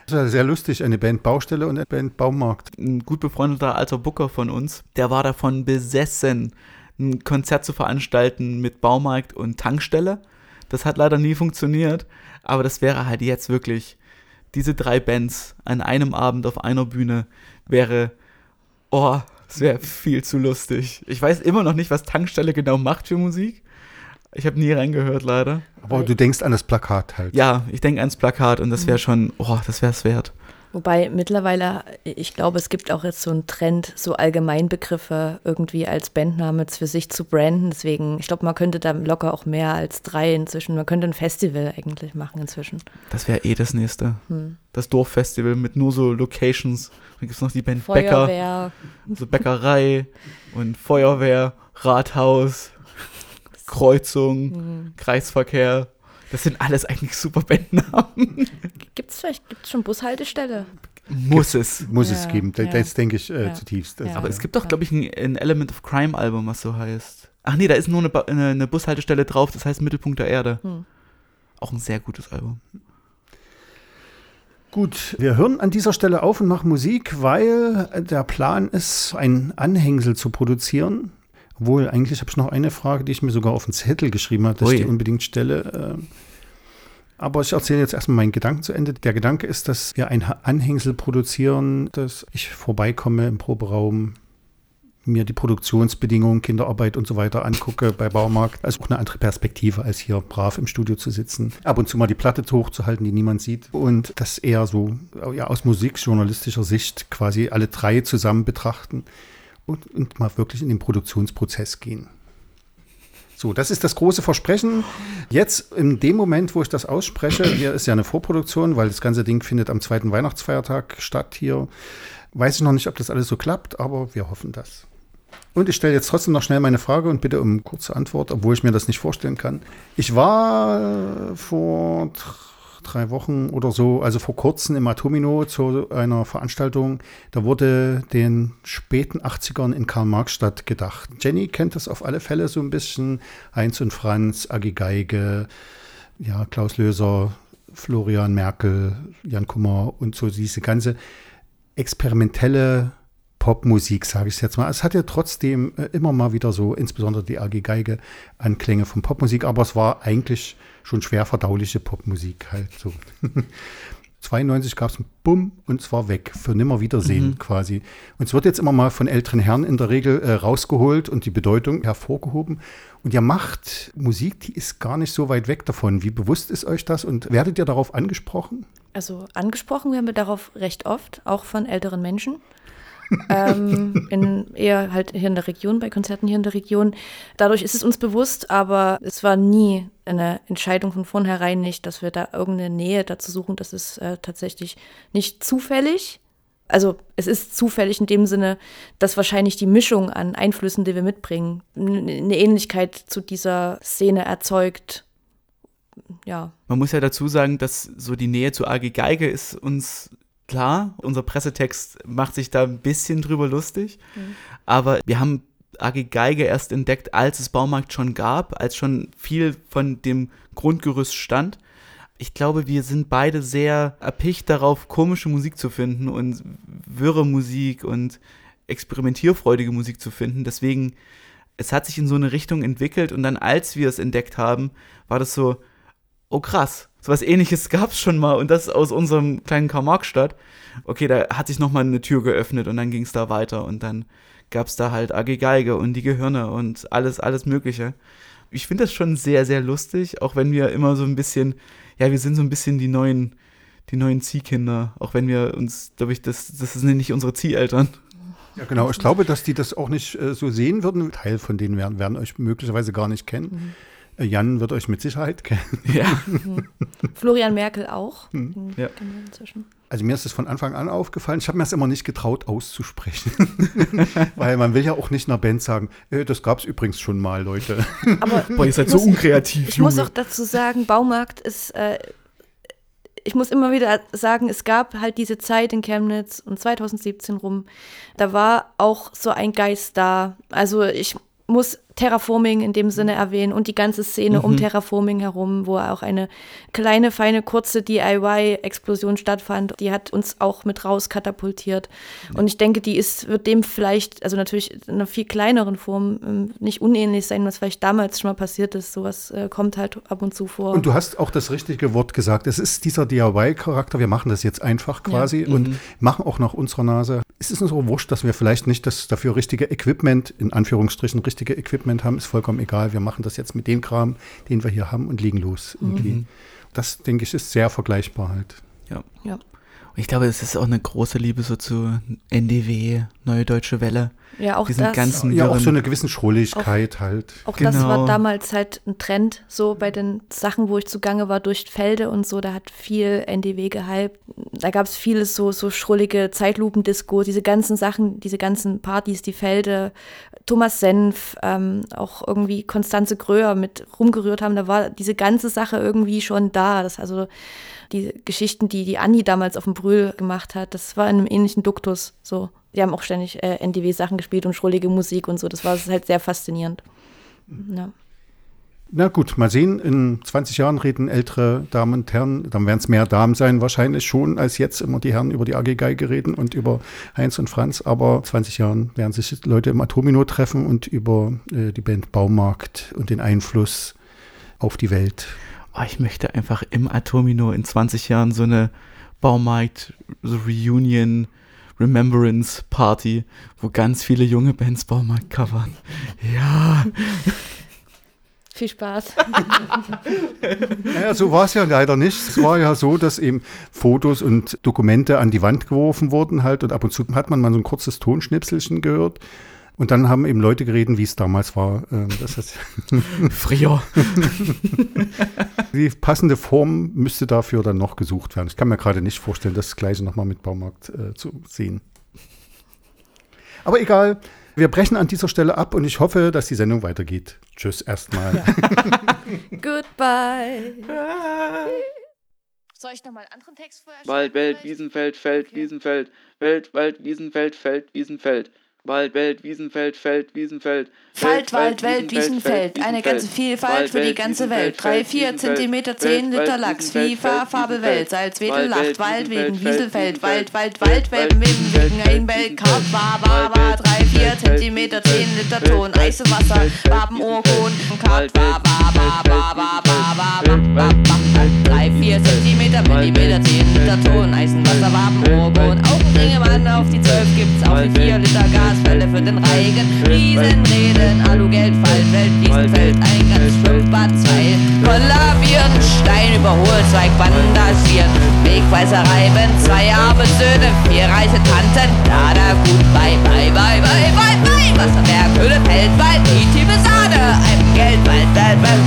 Das war sehr lustig, eine Band Baustelle und eine Band Baumarkt. Ein gut befreundeter alter Booker von uns, der war davon besessen, ein Konzert zu veranstalten mit Baumarkt und Tankstelle. Das hat leider nie funktioniert, aber das wäre halt jetzt wirklich, diese drei Bands an einem Abend auf einer Bühne wäre, oh, es wäre viel zu lustig. Ich weiß immer noch nicht, was Tankstelle genau macht für Musik. Ich habe nie reingehört, leider. Aber du denkst an das Plakat halt. Ja, ich denke ans Plakat und das wäre schon, oh, das wäre es wert. Wobei mittlerweile, ich glaube, es gibt auch jetzt so einen Trend, so Allgemeinbegriffe irgendwie als Bandname für sich zu branden. Deswegen, ich glaube, man könnte da locker auch mehr als drei inzwischen. Man könnte ein Festival eigentlich machen inzwischen. Das wäre eh das nächste. Hm. Das Dorffestival mit nur so Locations. Dann gibt es noch die Band Bäcker, Feuerwehr. so Bäckerei und Feuerwehr, Rathaus, Kreuzung, Hm. Kreisverkehr. Das sind alles eigentlich super Bandnamen. Gibt es vielleicht gibt's schon Bushaltestelle? Muss es. Muss Ja, es geben. Das, ja. das denke ich äh, Ja. zutiefst. Also, Aber es gibt doch, glaube ich, ein, ein Element of Crime Album, was so heißt. Ach nee, da ist nur eine, eine, eine Bushaltestelle drauf, das heißt Mittelpunkt der Erde. Hm. Auch ein sehr gutes Album. Gut, wir hören an dieser Stelle auf und machen Musik, weil der Plan ist, ein Anhängsel zu produzieren. Obwohl, eigentlich habe ich noch eine Frage, die ich mir sogar auf den Zettel geschrieben habe, dass Ui. ich die unbedingt stelle. Ähm, Aber ich erzähle jetzt erstmal meinen Gedanken zu Ende. Der Gedanke ist, dass wir ein Anhängsel produzieren, dass ich vorbeikomme im Proberaum, mir die Produktionsbedingungen, Kinderarbeit und so weiter angucke bei Baumarkt. Also auch eine andere Perspektive, als hier brav im Studio zu sitzen. Ab und zu mal die Platte hochzuhalten, die niemand sieht. Und das eher so ja, aus musikjournalistischer Sicht quasi alle drei zusammen betrachten und, und mal wirklich in den Produktionsprozess gehen. So, das ist das große Versprechen. Jetzt, in dem Moment, wo ich das ausspreche, hier ist ja eine Vorproduktion, weil das ganze Ding findet am zweiten Weihnachtsfeiertag statt hier. Weiß ich noch nicht, ob das alles so klappt, aber wir hoffen das. Und ich stelle jetzt trotzdem noch schnell meine Frage und bitte um kurze Antwort, obwohl ich mir das nicht vorstellen kann. Ich war vor drei Wochen oder so, also vor kurzem im Atomino zu einer Veranstaltung. Da wurde den späten 80ern in Karl-Marx-Stadt gedacht. Jenny kennt das auf alle Fälle so ein bisschen. Heinz und Franz, Agi Geige, ja, Klaus Löser, Florian Merkel, Jan Kummer und so diese ganze experimentelle Popmusik, sage ich jetzt mal. Es hatte trotzdem äh, immer mal wieder so, insbesondere die AG Geige, Anklänge von Popmusik, aber es war eigentlich schon schwer verdauliche Popmusik halt so. 92 gab es ein Bumm und es war weg, für nimmer Wiedersehen quasi. Und es wird jetzt immer mal von älteren Herren in der Regel äh, rausgeholt und die Bedeutung hervorgehoben. Und ihr macht Musik, die ist gar nicht so weit weg davon. Wie bewusst ist euch das und werdet ihr darauf angesprochen? Also angesprochen werden wir darauf recht oft, auch von älteren Menschen. Ähm, in, eher halt hier in der Region, bei Konzerten hier in der Region. Dadurch ist es uns bewusst, aber es war nie eine Entscheidung von vornherein nicht, dass wir da irgendeine Nähe dazu suchen. Das ist äh, tatsächlich nicht zufällig. Also es ist zufällig in dem Sinne, dass wahrscheinlich die Mischung an Einflüssen, die wir mitbringen, eine Ähnlichkeit zu dieser Szene erzeugt. Ja, Man muss ja dazu sagen, dass so die Nähe zu AG Geige ist uns klar. Unser Pressetext macht sich da ein bisschen drüber lustig. Aber wir haben AG Geige erst entdeckt, als es Baumarkt schon gab, als schon viel von dem Grundgerüst stand. Ich glaube, wir sind beide sehr erpicht darauf, komische Musik zu finden und wirre Musik und experimentierfreudige Musik zu finden. Deswegen, es hat sich in so eine Richtung entwickelt und dann, als wir es entdeckt haben, war das so, oh krass, so was ähnliches gab es schon mal und das aus unserem kleinen Karl-Marx-Stadt. Okay, da hat sich nochmal eine Tür geöffnet und dann ging es da weiter und dann gab es da halt AG Geige und die Gehirne und alles, alles Mögliche. Ich finde das schon sehr, sehr lustig, auch wenn wir immer so ein bisschen, ja, wir sind so ein bisschen die neuen, die neuen Ziehkinder, auch wenn wir uns, glaube ich, das, das sind nicht unsere Zieheltern. Ja, genau. Ich glaube, dass die das auch nicht äh, so sehen würden. Teil von denen werden, werden euch möglicherweise gar nicht kennen. Äh, Jan wird euch mit Sicherheit kennen. Ja. Florian Merkel auch. Hm. Den Ja. inzwischen. Also mir ist es von Anfang an aufgefallen. Ich habe mir das immer nicht getraut auszusprechen. Weil man will ja auch nicht einer Band sagen, äh, das gab es übrigens schon mal, Leute. Aber Boah, ihr seid so muss- unkreativ, Ich muss Junge. auch dazu sagen, Baumarkt ist, äh, ich muss immer wieder sagen, es gab halt diese Zeit in Chemnitz und 2017 rum, da war auch so ein Geist da. Also ich muss Terraforming in dem Sinne erwähnen und die ganze Szene um Terraforming herum, wo auch eine kleine, feine, kurze DIY-Explosion stattfand. Die hat uns auch mit raus katapultiert. Und ich denke, die ist, wird dem vielleicht, also natürlich in einer viel kleineren Form, ähm, nicht unähnlich sein, was vielleicht damals schon mal passiert ist. Sowas äh, kommt halt ab und zu vor. Und du hast auch das richtige Wort gesagt. Es ist dieser DIY-Charakter. Wir machen das jetzt einfach quasi und machen auch nach unserer Nase. Es ist uns so wurscht, dass wir vielleicht nicht das dafür richtige Equipment, in Anführungsstrichen richtige Equipment haben. Ist vollkommen egal. Wir machen das jetzt mit dem Kram, den wir hier haben und legen los. Irgendwie. Das, denke ich, ist sehr vergleichbar halt. Ja. ja. Und ich glaube, es ist auch eine große Liebe so zu NDW, Neue Deutsche Welle. ja, auch Diesen das. ganzen Ja, auch so eine gewisse Schrulligkeit halt. Auch das Genau. war damals halt ein Trend, so bei den Sachen, wo ich zugange war, durch Felde und so, da hat viel NDW gehypt. Da gab es vieles so, so schrullige Zeitlupendisco, diese ganzen Sachen, diese ganzen Partys, die Felde, Thomas Senf, ähm, auch irgendwie Konstanze Gröer mit rumgerührt haben, da war diese ganze Sache irgendwie schon da. Das also die Geschichten, die die Anni damals auf dem Brühl gemacht hat, das war in einem ähnlichen Duktus so. Die haben auch ständig äh, NDW-Sachen gespielt und schrullige Musik und so. Das war halt sehr faszinierend. Ja. Na gut, mal sehen. In 20 Jahren reden ältere Damen und Herren, dann werden es mehr Damen sein, wahrscheinlich schon, als jetzt immer die Herren über die AG Geige reden und über Heinz und Franz. Aber 20 Jahren werden sich Leute im Atomino treffen und über äh, die Band Baumarkt und den Einfluss auf die Welt. Oh, ich möchte einfach im Atomino in 20 Jahren so eine Baumarkt, so Reunion, Remembrance Party, wo ganz viele junge Bands Baumarkt covern. Ja. Viel Spaß. Naja, so war es ja leider nicht. Es war ja so, dass eben Fotos und Dokumente an die Wand geworfen wurden halt und ab und zu hat man mal so ein kurzes Tonschnipselchen gehört. Und dann haben eben Leute geredet, wie es damals war. Ähm, Das heißt, Früher. die passende Form müsste dafür dann noch gesucht werden. Ich kann mir gerade nicht vorstellen, das Gleiche nochmal mit Baumarkt äh, zu sehen. Aber egal, wir brechen an dieser Stelle ab und ich hoffe, dass die Sendung weitergeht. Tschüss erstmal. Goodbye. Soll ich nochmal einen anderen Text vorher Wald, Welt? Wiesenfeld, Feld, Okay. Wiesenfeld, Welt, Wald, Wiesenfeld, Feld, Wiesenfeld. Wald, Welt, Wiesenfeld, Feld, Wiesenfeld. Wald, Wald, Welt, Wiesenfeld. Eine ganze Vielfalt für die ganze Welt. Drei, vier Zentimeter, zehn Liter Lachs. FIFA, Farbe, Welt. Salz, Wedel, Lacht, Wald, Wegen, Wieselfeld. Wald, Wald, Wald, Welpen, Weben, Wegen, ein Welt, Karp, Wa, Wa, Wa. Drei, vier Zentimeter, zehn Liter Ton. Eise, Wasser, Waben, Orgon. Karp, Wa, Wa, Wa, Wa, Wa, Wa, Wa, Wa, Wa, Wa. Drei, vier Zentimeter, Millimeter, zehn Liter Ton. Eisen, Wasser, Waben, Orgon. Augenringe, Mann, auf die zwölf gibt's auch die vier Liter Gasfälle für den Reigen. Wellen, Alugeld, Fallfeld, Wiesenfeld, Eingangsschwimmbad, zwei Kollabieren, Stein überholt, zwei Fantasieren. Wegweiser reiben, zwei arme Söhne, vier reiche Tanten, da da gut, bye, bye, bye, bye, bye, bye, Wasserberg, Höhle, Feldwald, die tiefe Sahne, ein Geld, Wald,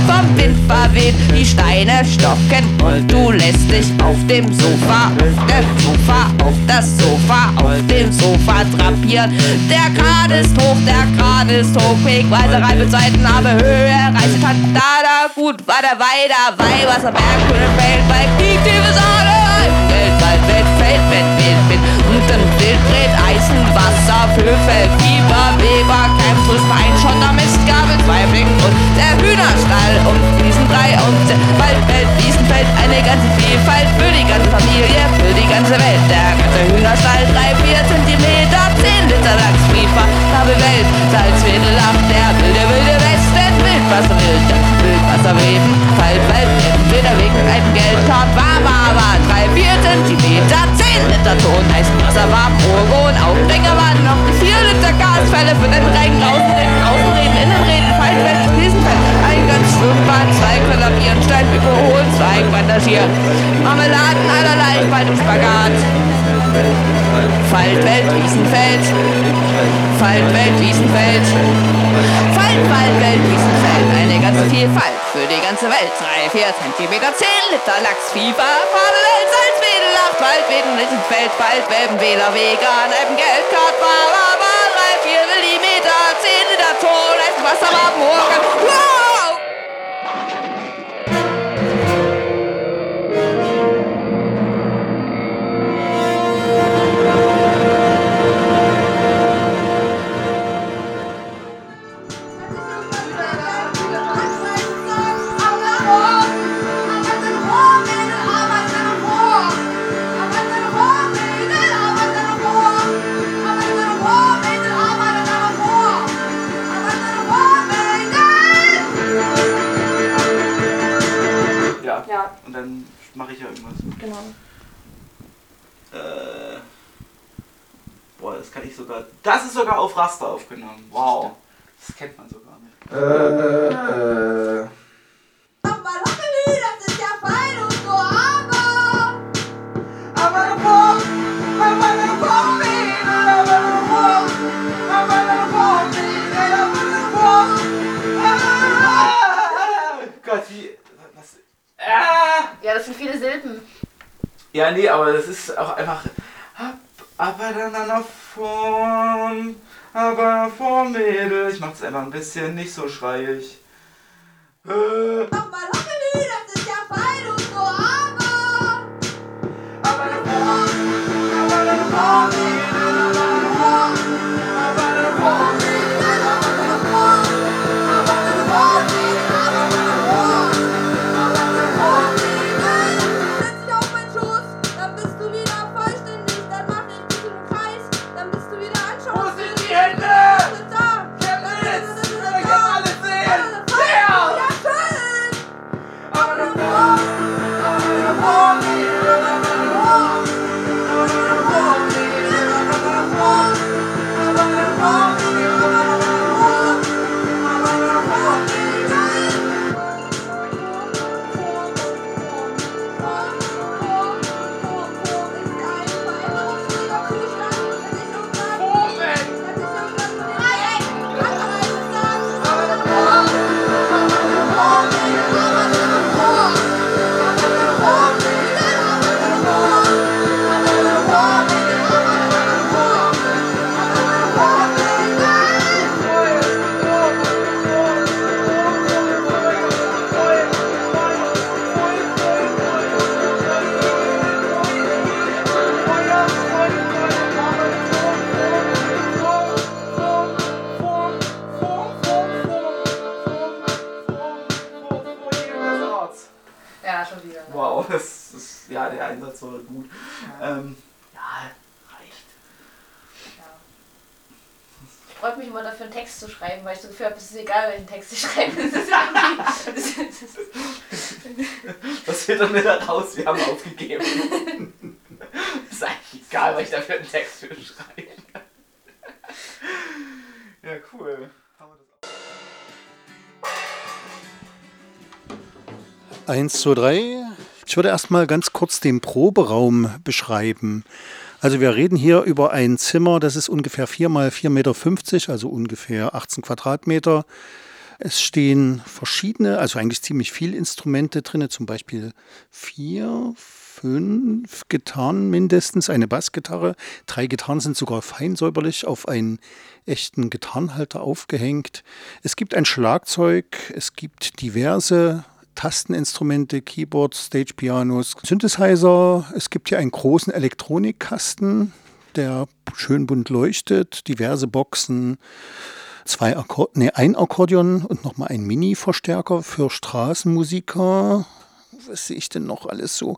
vom Wind verweht, die Steine stocken und du lässt dich auf dem Sofa, auf dem Sofa, auf das Sofa, auf dem Sofa drapieren. Der Kran ist hoch, der Kran ist hoch, Wegweise, Reibe, Seiten, aber Höhe, reiche Tante, da, da, gut, weiter, weiter, Wei, Wasserberg, Höhle, Feldwald, die tiefe Sahne, Messer, Püffel, Fieber, Weber, Keimfuß, Feinschotter, Mistgabel, zwei Blicken und der Hühnerstall und Wiesenbrei und der Waldfeld, Wiesenfeld, eine ganze Vielfalt für die ganze Familie, für die ganze Welt. Der ganze Hühnerstall, drei, vier Zentimeter, zehn Liter Lachsfieber, Kabelwelt, Salzwedel, der wilde, wilde Weste entweder wegen einem Geldkorb, war, war, war, drei, vier Zentimeter, zehn Liter Ton, heißt Wasser war Progon, Aufbringer waren noch die vier Liter Gasfälle für den Regen, Außenreden, Außenreden, Innenreden, Faltwelt, Riesenfeld, Eingangs, Schwimmbad, zwei kollabieren, Stein überholen, zwei bandagieren, Marmeladen allerlei, bald im Spagat. Faltwelt, Wiesenfeld, Faltwelt, Wiesenfeld, Falt, Waldwelt, Wiesenfeld, eine ganze Vielfalt für die ganze Welt. Drei, vier Zentimeter, zehn Liter Lachs, Fieber, Fabelwelt, Salzwedel, Lacht, Waldweden, Wiesenfeld, Waldweben, Wähler, Vegan, Eben, Geld, Kart, Bar, Bar, Bar, drei, vier Millimeter, zehn Liter Ton, Wasser, Bar, Morgen, wow! Ich ja irgendwas. Genau. Äh, boah, das kann ich sogar. Das ist sogar auf Raster aufgenommen. Wow. Das kennt man sogar nicht. Äh, äh. Gott, wie. Was? Ah! Ja, das sind viele Silben. Ja, nee, aber das ist auch einfach. Aber dann nach vorn, aber vorn, Mädel. Ich mach's einfach ein bisschen nicht so schreiig. Äh, aber nach vorn, aber nach vorn, Mädel, aber nach vorn, aber nach vorn, Mädel, raus? Wir haben aufgegeben. ist eigentlich egal, was ich dafür einen Text für schreibe. ja, cool. Haben wir das auch. Eins, zwei, drei. Ich würde erstmal ganz kurz den Proberaum beschreiben. Also wir reden hier über ein Zimmer, das ist ungefähr 4 mal 4,50 Meter, also ungefähr 18 Quadratmeter. Es stehen verschiedene, also eigentlich ziemlich viele Instrumente drin, zum Beispiel vier, fünf Gitarren mindestens, eine Bassgitarre. Drei Gitarren sind sogar fein säuberlich auf einen echten Gitarrenhalter aufgehängt. Es gibt ein Schlagzeug, es gibt diverse Tasteninstrumente, Keyboards, Stage-Pianos, Synthesizer. Es gibt hier einen großen Elektronikkasten, der schön bunt leuchtet, diverse Boxen, zwei Akkord nee, ein Akkordeon und nochmal ein Mini-Verstärker für Straßenmusiker. Was sehe ich denn noch alles so?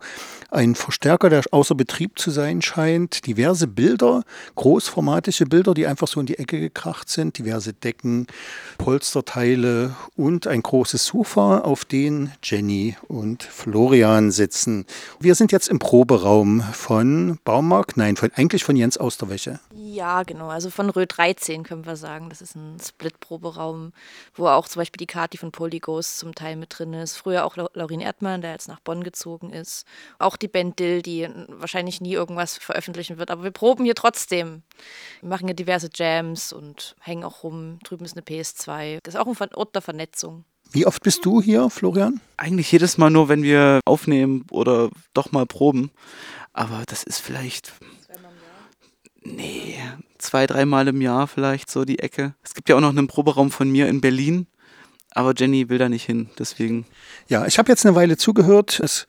Ein Verstärker, der außer Betrieb zu sein scheint. Diverse Bilder, großformatische Bilder, die einfach so in die Ecke gekracht sind. Diverse Decken, Polsterteile und ein großes Sofa, auf dem Jenny und Florian sitzen. Wir sind jetzt im Proberaum von Baumarkt, nein, von, eigentlich von Jens Austerwäsche. Ja, genau. Also von Rö 13 können wir sagen. Das ist ein Split-Proberaum, wo auch zum Beispiel die Kati von Polygos zum Teil mit drin ist. Früher auch Lau- Laurin Erdmann, der jetzt nach Bonn gezogen ist. Auch die Band Dill, die wahrscheinlich nie irgendwas veröffentlichen wird. Aber wir proben hier trotzdem. Wir machen hier diverse Jams und hängen auch rum. Drüben ist eine PS2. Das ist auch ein Ort der Vernetzung. Wie oft bist du hier, Florian? Eigentlich jedes Mal nur, wenn wir aufnehmen oder doch mal proben. Aber das ist vielleicht. Nee, zwei, dreimal im Jahr vielleicht so die Ecke. Es gibt ja auch noch einen Proberaum von mir in Berlin. Aber Jenny will da nicht hin, deswegen. Ja, ich habe jetzt eine Weile zugehört. Es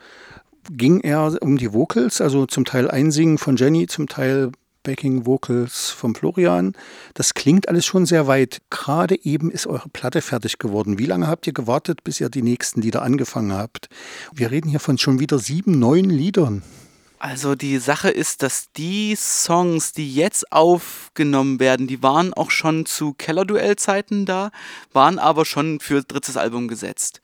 ging eher um die Vocals, also zum Teil Einsingen von Jenny, zum Teil Backing Vocals von Florian. Das klingt alles schon sehr weit. Gerade eben ist eure Platte fertig geworden. Wie lange habt ihr gewartet, bis ihr die nächsten Lieder angefangen habt? Wir reden hier von schon wieder sieben neuen Liedern. Also die Sache ist, dass die Songs, die jetzt aufgenommen werden, die waren auch schon zu Kellerduell-Zeiten da, waren aber schon für drittes Album gesetzt.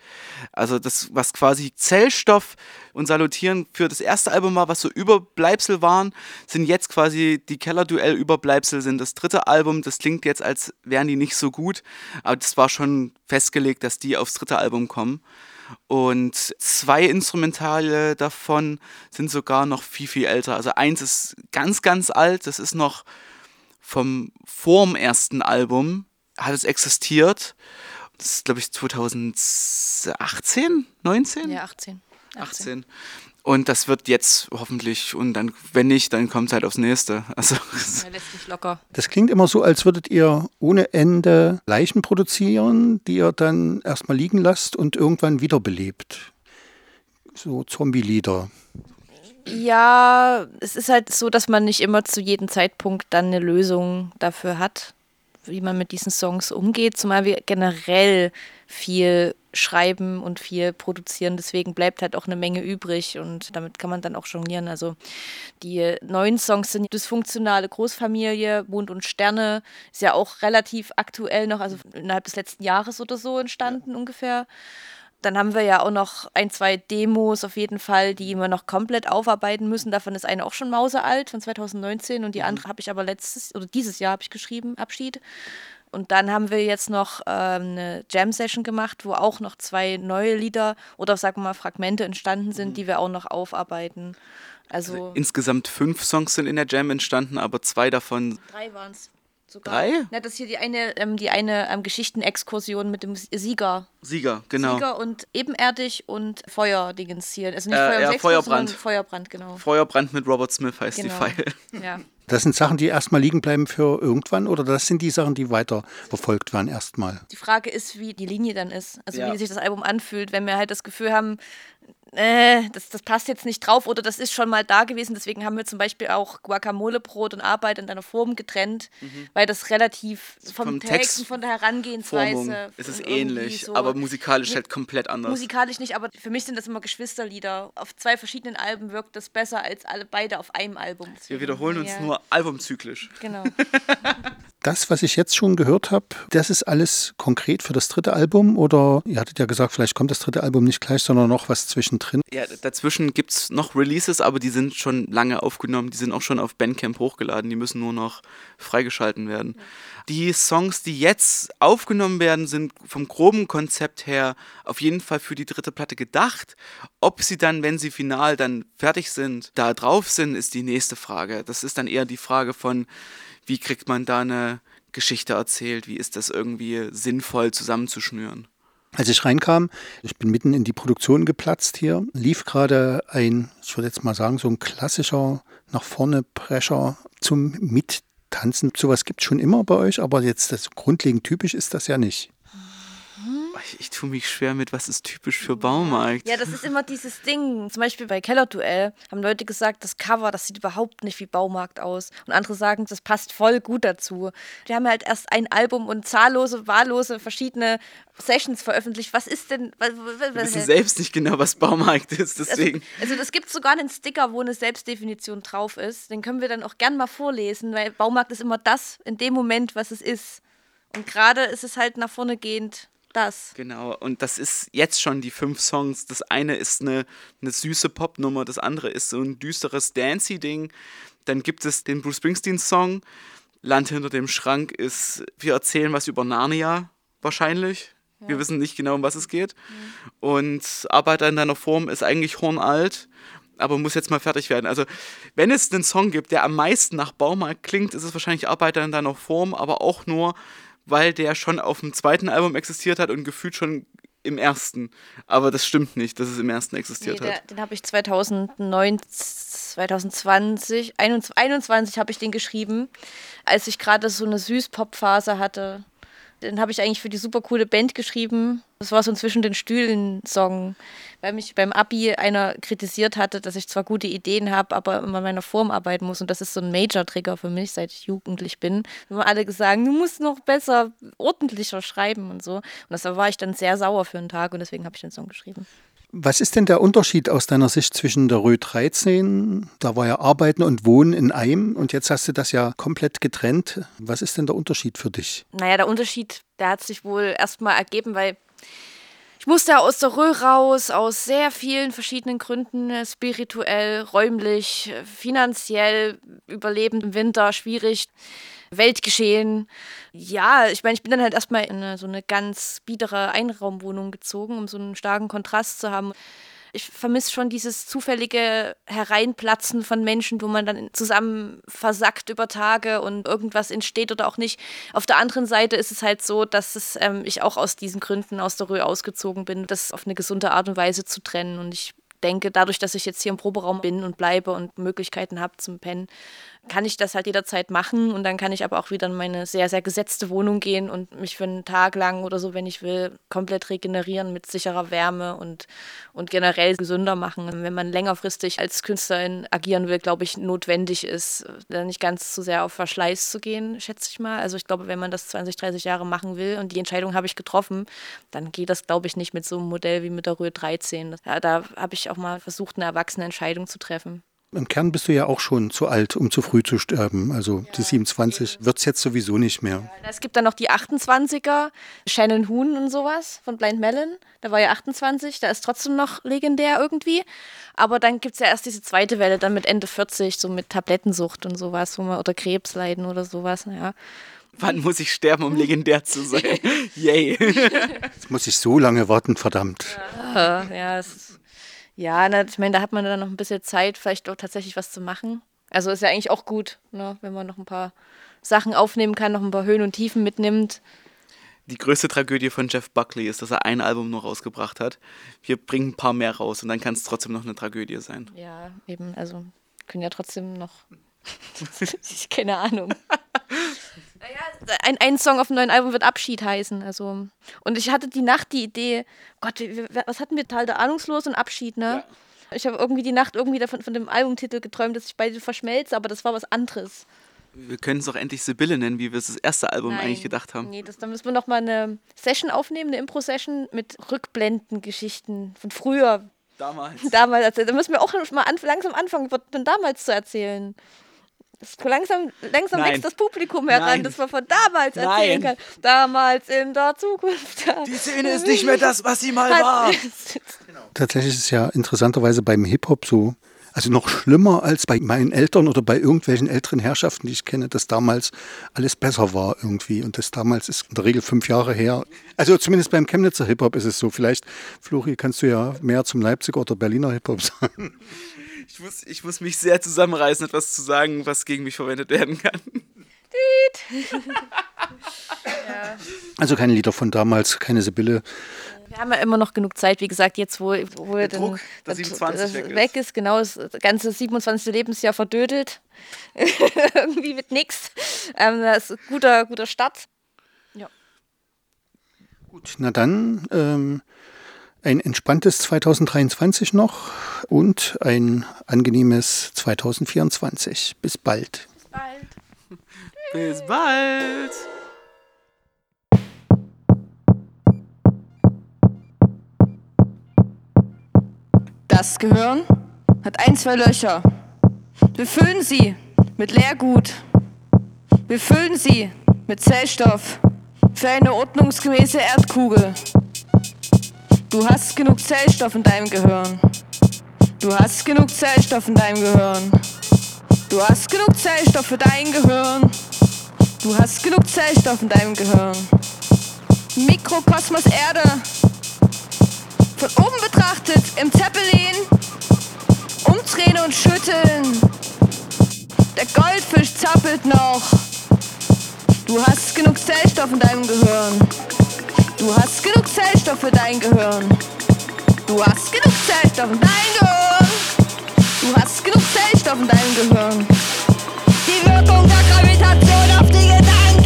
Also das, was quasi Zellstoff und Salutieren für das erste Album war, was so Überbleibsel waren, sind jetzt quasi die Kellerduell-Überbleibsel sind das dritte Album. Das klingt jetzt, als wären die nicht so gut, aber das war schon festgelegt, dass die aufs dritte Album kommen. Und zwei Instrumentale davon sind sogar noch viel, viel älter. Also eins ist ganz, ganz alt. Das ist noch vom vorm ersten Album, hat es existiert. Das ist, glaube ich, 2018, 19? Ja, 18. 18. Und das wird jetzt hoffentlich, und dann, wenn nicht, dann kommt es halt aufs nächste. Also, lässt mich locker. Das klingt immer so, als würdet ihr ohne Ende Leichen produzieren, die ihr dann erstmal liegen lasst und irgendwann wiederbelebt. So Zombie-Lieder. Ja, es ist halt so, dass man nicht immer zu jedem Zeitpunkt dann eine Lösung dafür hat, wie man mit diesen Songs umgeht, zumal wir generell viel schreiben und viel produzieren. Deswegen bleibt halt auch eine Menge übrig und damit kann man dann auch jonglieren. Also die neuen Songs sind Dysfunktionale Großfamilie, Mond und Sterne, ist ja auch relativ aktuell noch, also innerhalb des letzten Jahres oder so entstanden ungefähr. Dann haben wir ja auch noch ein, zwei Demos auf jeden Fall, die wir noch komplett aufarbeiten müssen. Davon ist eine auch schon mausealt von 2019 und die andere habe ich aber letztes oder dieses Jahr habe ich geschrieben, Abschied. Und dann haben wir jetzt noch ähm, eine Jam-Session gemacht, wo auch noch zwei neue Lieder oder sagen wir mal Fragmente entstanden sind, die wir auch noch aufarbeiten. Also insgesamt fünf Songs sind in der Jam entstanden, aber zwei davon drei waren es. Sogar. Drei? Na, das ist hier die eine, ähm, die eine ähm, Geschichtenexkursion mit dem Sieger. Sieger, genau. Sieger und ebenerdig und Feuerdingens hier. Also nicht Äh, Feuer ja, Feuerbrand. Feuerbrand, genau. Feuerbrand mit Robert Smith heißt genau. die Pfeil. Ja. Das sind Sachen, die erstmal liegen bleiben für irgendwann oder das sind die Sachen, die weiter verfolgt werden erstmal? Die Frage ist, wie die Linie dann ist. Also Ja. wie sich das Album anfühlt, wenn wir halt das Gefühl haben, äh, das, das passt jetzt nicht drauf oder das ist schon mal da gewesen. Deswegen haben wir zum Beispiel auch Guacamole-Brot und Arbeit in einer Form getrennt, weil das relativ vom, Vom Text Text- und von der Herangehensweise Formung ist es irgendwie ähnlich, so- aber musikalisch halt komplett anders. Musikalisch nicht, aber für mich sind das immer Geschwisterlieder. Auf zwei verschiedenen Alben wirkt das besser als alle beide auf einem Album. Wir wiederholen uns ja, nur albumzyklisch. Genau. Das, was ich jetzt schon gehört habe, das ist alles konkret für das dritte Album oder ihr hattet ja gesagt, vielleicht kommt das dritte Album nicht gleich, sondern noch was zwischendrin. Ja, dazwischen gibt es noch Releases, aber die sind schon lange aufgenommen. Die sind auch schon auf Bandcamp hochgeladen. Die müssen nur noch freigeschalten werden. Die Songs, die jetzt aufgenommen werden, sind vom groben Konzept her auf jeden Fall für die dritte Platte gedacht. Ob sie dann, wenn sie final dann fertig sind, da drauf sind, ist die nächste Frage. Das ist dann eher die Frage von, wie kriegt man da eine Geschichte erzählt? Wie ist das irgendwie sinnvoll zusammenzuschnüren? Als ich reinkam, ich bin mitten in die Produktion geplatzt hier, lief gerade ein, ich würde jetzt mal sagen, so ein klassischer nach vorne Prescher zum Mittanzen. Sowas gibt es schon immer bei euch, aber jetzt das grundlegend typisch ist das ja nicht. Ich, ich tue mich schwer mit, was ist typisch für Baumarkt. Ja, das ist immer dieses Ding. Zum Beispiel bei Keller-Duell haben Leute gesagt, das Cover, das sieht überhaupt nicht wie Baumarkt aus. Und andere sagen, das passt voll gut dazu. Wir haben halt erst ein Album und zahllose, wahllose, verschiedene Sessions veröffentlicht. Was ist denn. Was, Wir wissen selbst nicht genau, was Baumarkt ist, deswegen. Also, also es gibt sogar einen Sticker, wo eine Selbstdefinition drauf ist. Den können wir dann auch gern mal vorlesen, weil Baumarkt ist immer das in dem Moment, was es ist. Und gerade ist es halt nach vorne gehend das. Genau, und das ist jetzt schon die fünf Songs. Das eine ist eine, eine süße Popnummer, das andere ist so ein düsteres Dancy-Ding. Dann gibt es den Bruce Springsteen-Song. Land hinter dem Schrank ist, wir erzählen was über Narnia, wahrscheinlich. Wir wissen nicht genau, um was es geht. Und Arbeiter in deiner Form ist eigentlich hornalt, aber muss jetzt mal fertig werden. Also, wenn es einen Song gibt, der am meisten nach Baumarkt klingt, ist es wahrscheinlich Arbeiter in deiner Form, aber auch nur, weil der schon auf dem zweiten Album existiert hat und gefühlt schon im ersten. Aber das stimmt nicht, dass es im ersten Nee, existiert der, hat. den habe ich 2009, 2020, 21, 21 habe ich den geschrieben, als ich gerade so eine Süß-Pop-Phase hatte. Den habe ich eigentlich für die super coole Band geschrieben. Das war so ein Zwischen den Stühlen-Song, weil mich beim Abi einer kritisiert hatte, dass ich zwar gute Ideen habe, aber immer an meiner Form arbeiten muss. Und das ist so ein Major-Trigger für mich, seit ich jugendlich bin. Wir alle gesagt, du musst noch besser, ordentlicher schreiben und so. Und das war ich dann sehr sauer für einen Tag und deswegen habe ich den Song geschrieben. Was ist denn der Unterschied aus deiner Sicht zwischen der Rö 13, da war ja Arbeiten und Wohnen in einem und jetzt hast du das ja komplett getrennt. Was ist denn der Unterschied für dich? Naja, der Unterschied, der hat sich wohl erstmal ergeben, weil ich musste aus der Rö raus, aus sehr vielen verschiedenen Gründen, äh, spirituell, räumlich, äh, finanziell, Überleben im Winter, schwierig, Weltgeschehen. Ja, ich meine, ich bin dann halt erstmal in so eine ganz biedere Einraumwohnung gezogen, um so einen starken Kontrast zu haben. Ich vermisse schon dieses zufällige Hereinplatzen von Menschen, wo man dann zusammen versackt über Tage und irgendwas entsteht oder auch nicht. Auf der anderen Seite ist es halt so, dass es, ähm, ich auch aus diesen Gründen aus der Rö ausgezogen bin, das auf eine gesunde Art und Weise zu trennen. Und ich denke, dadurch, dass ich jetzt hier im Proberaum bin und bleibe und Möglichkeiten habe zum Pennen, kann ich das halt jederzeit machen und dann kann ich aber auch wieder in meine sehr, sehr gesetzte Wohnung gehen und mich für einen Tag lang oder so, wenn ich will, komplett regenerieren mit sicherer Wärme und, und generell gesünder machen. Wenn man längerfristig als Künstlerin agieren will, glaube ich, notwendig ist, da nicht ganz zu sehr auf Verschleiß zu gehen, schätze ich mal. Also ich glaube, wenn man das 20, 30 Jahre machen will und die Entscheidung habe ich getroffen, dann geht das, glaube ich, nicht mit so einem Modell wie mit der Röhe 13. Ja, da habe ich auch mal versucht, eine erwachsene Entscheidung zu treffen. Im Kern bist du ja auch schon zu alt, um zu früh zu sterben. Also die 27 wird es jetzt sowieso nicht mehr. Es gibt dann noch die 28er, Shannon Hoon und sowas von Blind Melon. Da war ja 28, da ist trotzdem noch legendär irgendwie. Aber dann gibt es ja erst diese zweite Welle, dann mit Ende 40, so mit Tablettensucht und sowas, wo man oder Krebs leiden oder sowas. Ja. Wann muss ich sterben, um legendär zu sein? Yay. Jetzt muss ich so lange warten, verdammt. Ja, es ist, ja na, ich meine, da hat man dann noch ein bisschen Zeit, vielleicht auch tatsächlich was zu machen. Also ist ja eigentlich auch gut, ne, wenn man noch ein paar Sachen aufnehmen kann, noch ein paar Höhen und Tiefen mitnimmt. Die größte Tragödie von Jeff Buckley ist, dass er ein Album nur rausgebracht hat. Wir bringen ein paar mehr raus und dann kann es trotzdem noch eine Tragödie sein. Ja, eben, also können ja trotzdem noch. ich keine Ahnung. naja, ein, ein Song auf dem neuen Album wird Abschied heißen. Also. Und ich hatte die Nacht die Idee, Gott, was hatten wir? Tal der Ahnungslos und Abschied, ne? Ich habe irgendwie die Nacht irgendwie davon, von dem Albumtitel geträumt, dass ich beide verschmelze, aber das war was anderes. Wir können es auch endlich Sibylle nennen, wie wir es das erste Album Nein. eigentlich gedacht haben. Nee, das, da müssen wir noch mal eine Session aufnehmen, eine Impro-Session mit Rückblenden-Geschichten von früher, Damals. damals erzählt. Da müssen wir auch mal an, langsam anfangen, was denn damals zu erzählen. Das, langsam langsam Nein. wächst das Publikum heran, Nein. dass man von damals erzählen Nein. kann. Damals in der Zukunft. Die Szene ist nicht mehr das, was sie mal Hat- war. Tatsächlich ist es ja interessanterweise beim Hip-Hop so, also noch schlimmer als bei meinen Eltern oder bei irgendwelchen älteren Herrschaften, die ich kenne, dass damals alles besser war irgendwie. Und das damals ist in der Regel fünf Jahre her. Also zumindest beim Chemnitzer Hip-Hop ist es so. Vielleicht, Flori, kannst du ja mehr zum Leipziger oder Berliner Hip-Hop sagen. Ich muss, ich muss mich sehr zusammenreißen, etwas zu sagen, was gegen mich verwendet werden kann. Also keine Lieder von damals, keine Sibylle. Wir haben ja immer noch genug Zeit, wie gesagt, jetzt wo, wo Der dann- Druck, der das- 27 das weg ist. weg ist, genau, das ganze 27. Lebensjahr verdödelt. Irgendwie mit nix. Ähm, das ist ein guter, guter Start. Gut, na dann ähm, ein entspanntes 2023 noch und ein angenehmes 2024. Bis bald. Bis bald. Das Gehirn hat ein, zwei Löcher. Wir füllen sie mit Leergut. Wir füllen sie mit Zellstoff für eine ordnungsgemäße Erdkugel. Du hast genug Zellstoff in deinem Gehirn. Du hast genug Zellstoff in deinem Gehirn. Du hast genug Zellstoff für dein Gehirn. Du hast genug Zellstoff in deinem Gehirn. Mikrokosmos Erde. Von oben betrachtet im Zeppelin. Umdrehen und schütteln. Der Goldfisch zappelt noch. Du hast genug Zellstoff in deinem Gehirn. Du hast genug Zellstoff für dein Gehirn. Du hast genug Zellstoff in deinem Gehirn. Du hast genug Zellstoff in deinem Gehirn. Die Wirkung der Gravitation auf die Gedanken.